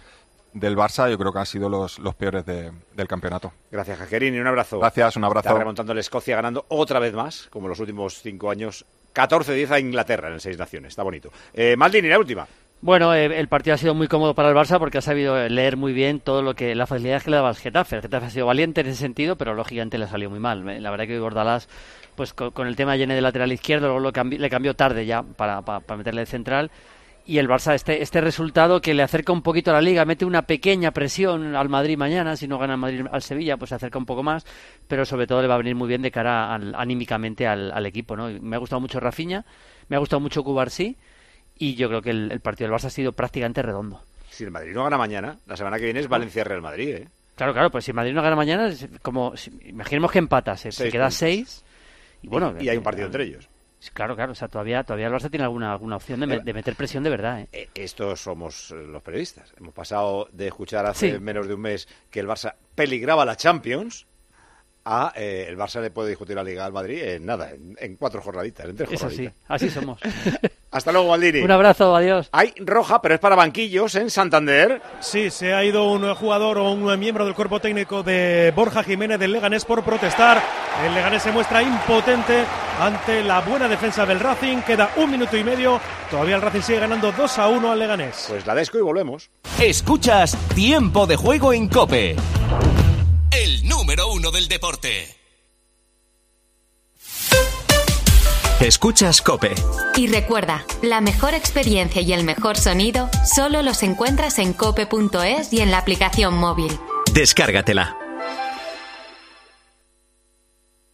del Barça, yo creo que han sido los, los peores de- del campeonato. Gracias, Jaquerini. Un abrazo. Gracias, un abrazo. Está remontando el Escocia ganando otra vez más, como los últimos cinco años. 14-10 a Inglaterra en Seis Naciones. Está bonito. Eh, Maldini, la última. Bueno, eh, el partido ha sido muy cómodo para el Barça porque ha sabido leer muy bien todo lo que la facilidad que le daba al Getafe. El Getafe ha sido valiente en ese sentido, pero lógicamente le salió muy mal. La verdad que hoy Bordalás, pues con, con el tema lleno de lateral izquierdo, luego lo cambi- le cambió tarde ya para, para, para meterle de central. Y el Barça, este, este resultado que le acerca un poquito a la liga, mete una pequeña presión al Madrid mañana, si no gana el Madrid al Sevilla, pues se acerca un poco más, pero sobre todo le va a venir muy bien de cara al- anímicamente al, al equipo. ¿no? Me ha gustado mucho Rafinha, me ha gustado mucho Cubarsí, y yo creo que el, el partido del Barça ha sido prácticamente redondo. Si el Madrid no gana mañana, la semana que viene es Valencia-Real Madrid, ¿eh? Claro, claro, pues si Madrid no gana mañana, es como si- imaginemos que empata, se, queda puntos. seis. Y bueno, Y hay eh, un partido entre ellos. Claro, claro, o sea, todavía, todavía el Barça tiene alguna, alguna opción de, me- de meter presión de verdad. ¿eh? Eh, Estos somos eh, los periodistas. Hemos pasado de escuchar hace Sí. menos de un mes que el Barça peligraba la Champions a eh, el Barça le puede discutir la Liga al Madrid en nada, en, en cuatro jornaditas, en tres Es así, jornaditas. así somos. (laughs) Hasta luego, Maldini. Un abrazo, adiós. Hay roja, pero es para banquillos en Santander. Sí, se ha ido un jugador o un miembro del cuerpo técnico de Borja Jiménez del Leganés por protestar. El Leganés se muestra impotente ante la buena defensa del Racing. Queda un minuto y medio. Todavía el Racing sigue ganando 2 a 1 al Leganés. Pues la desco y volvemos. Escuchas Tiempo de Juego en Cope. Número uno del deporte. Escuchas Cope. Y recuerda, la mejor experiencia y el mejor sonido solo los encuentras en cope.es y en la aplicación móvil. Descárgatela.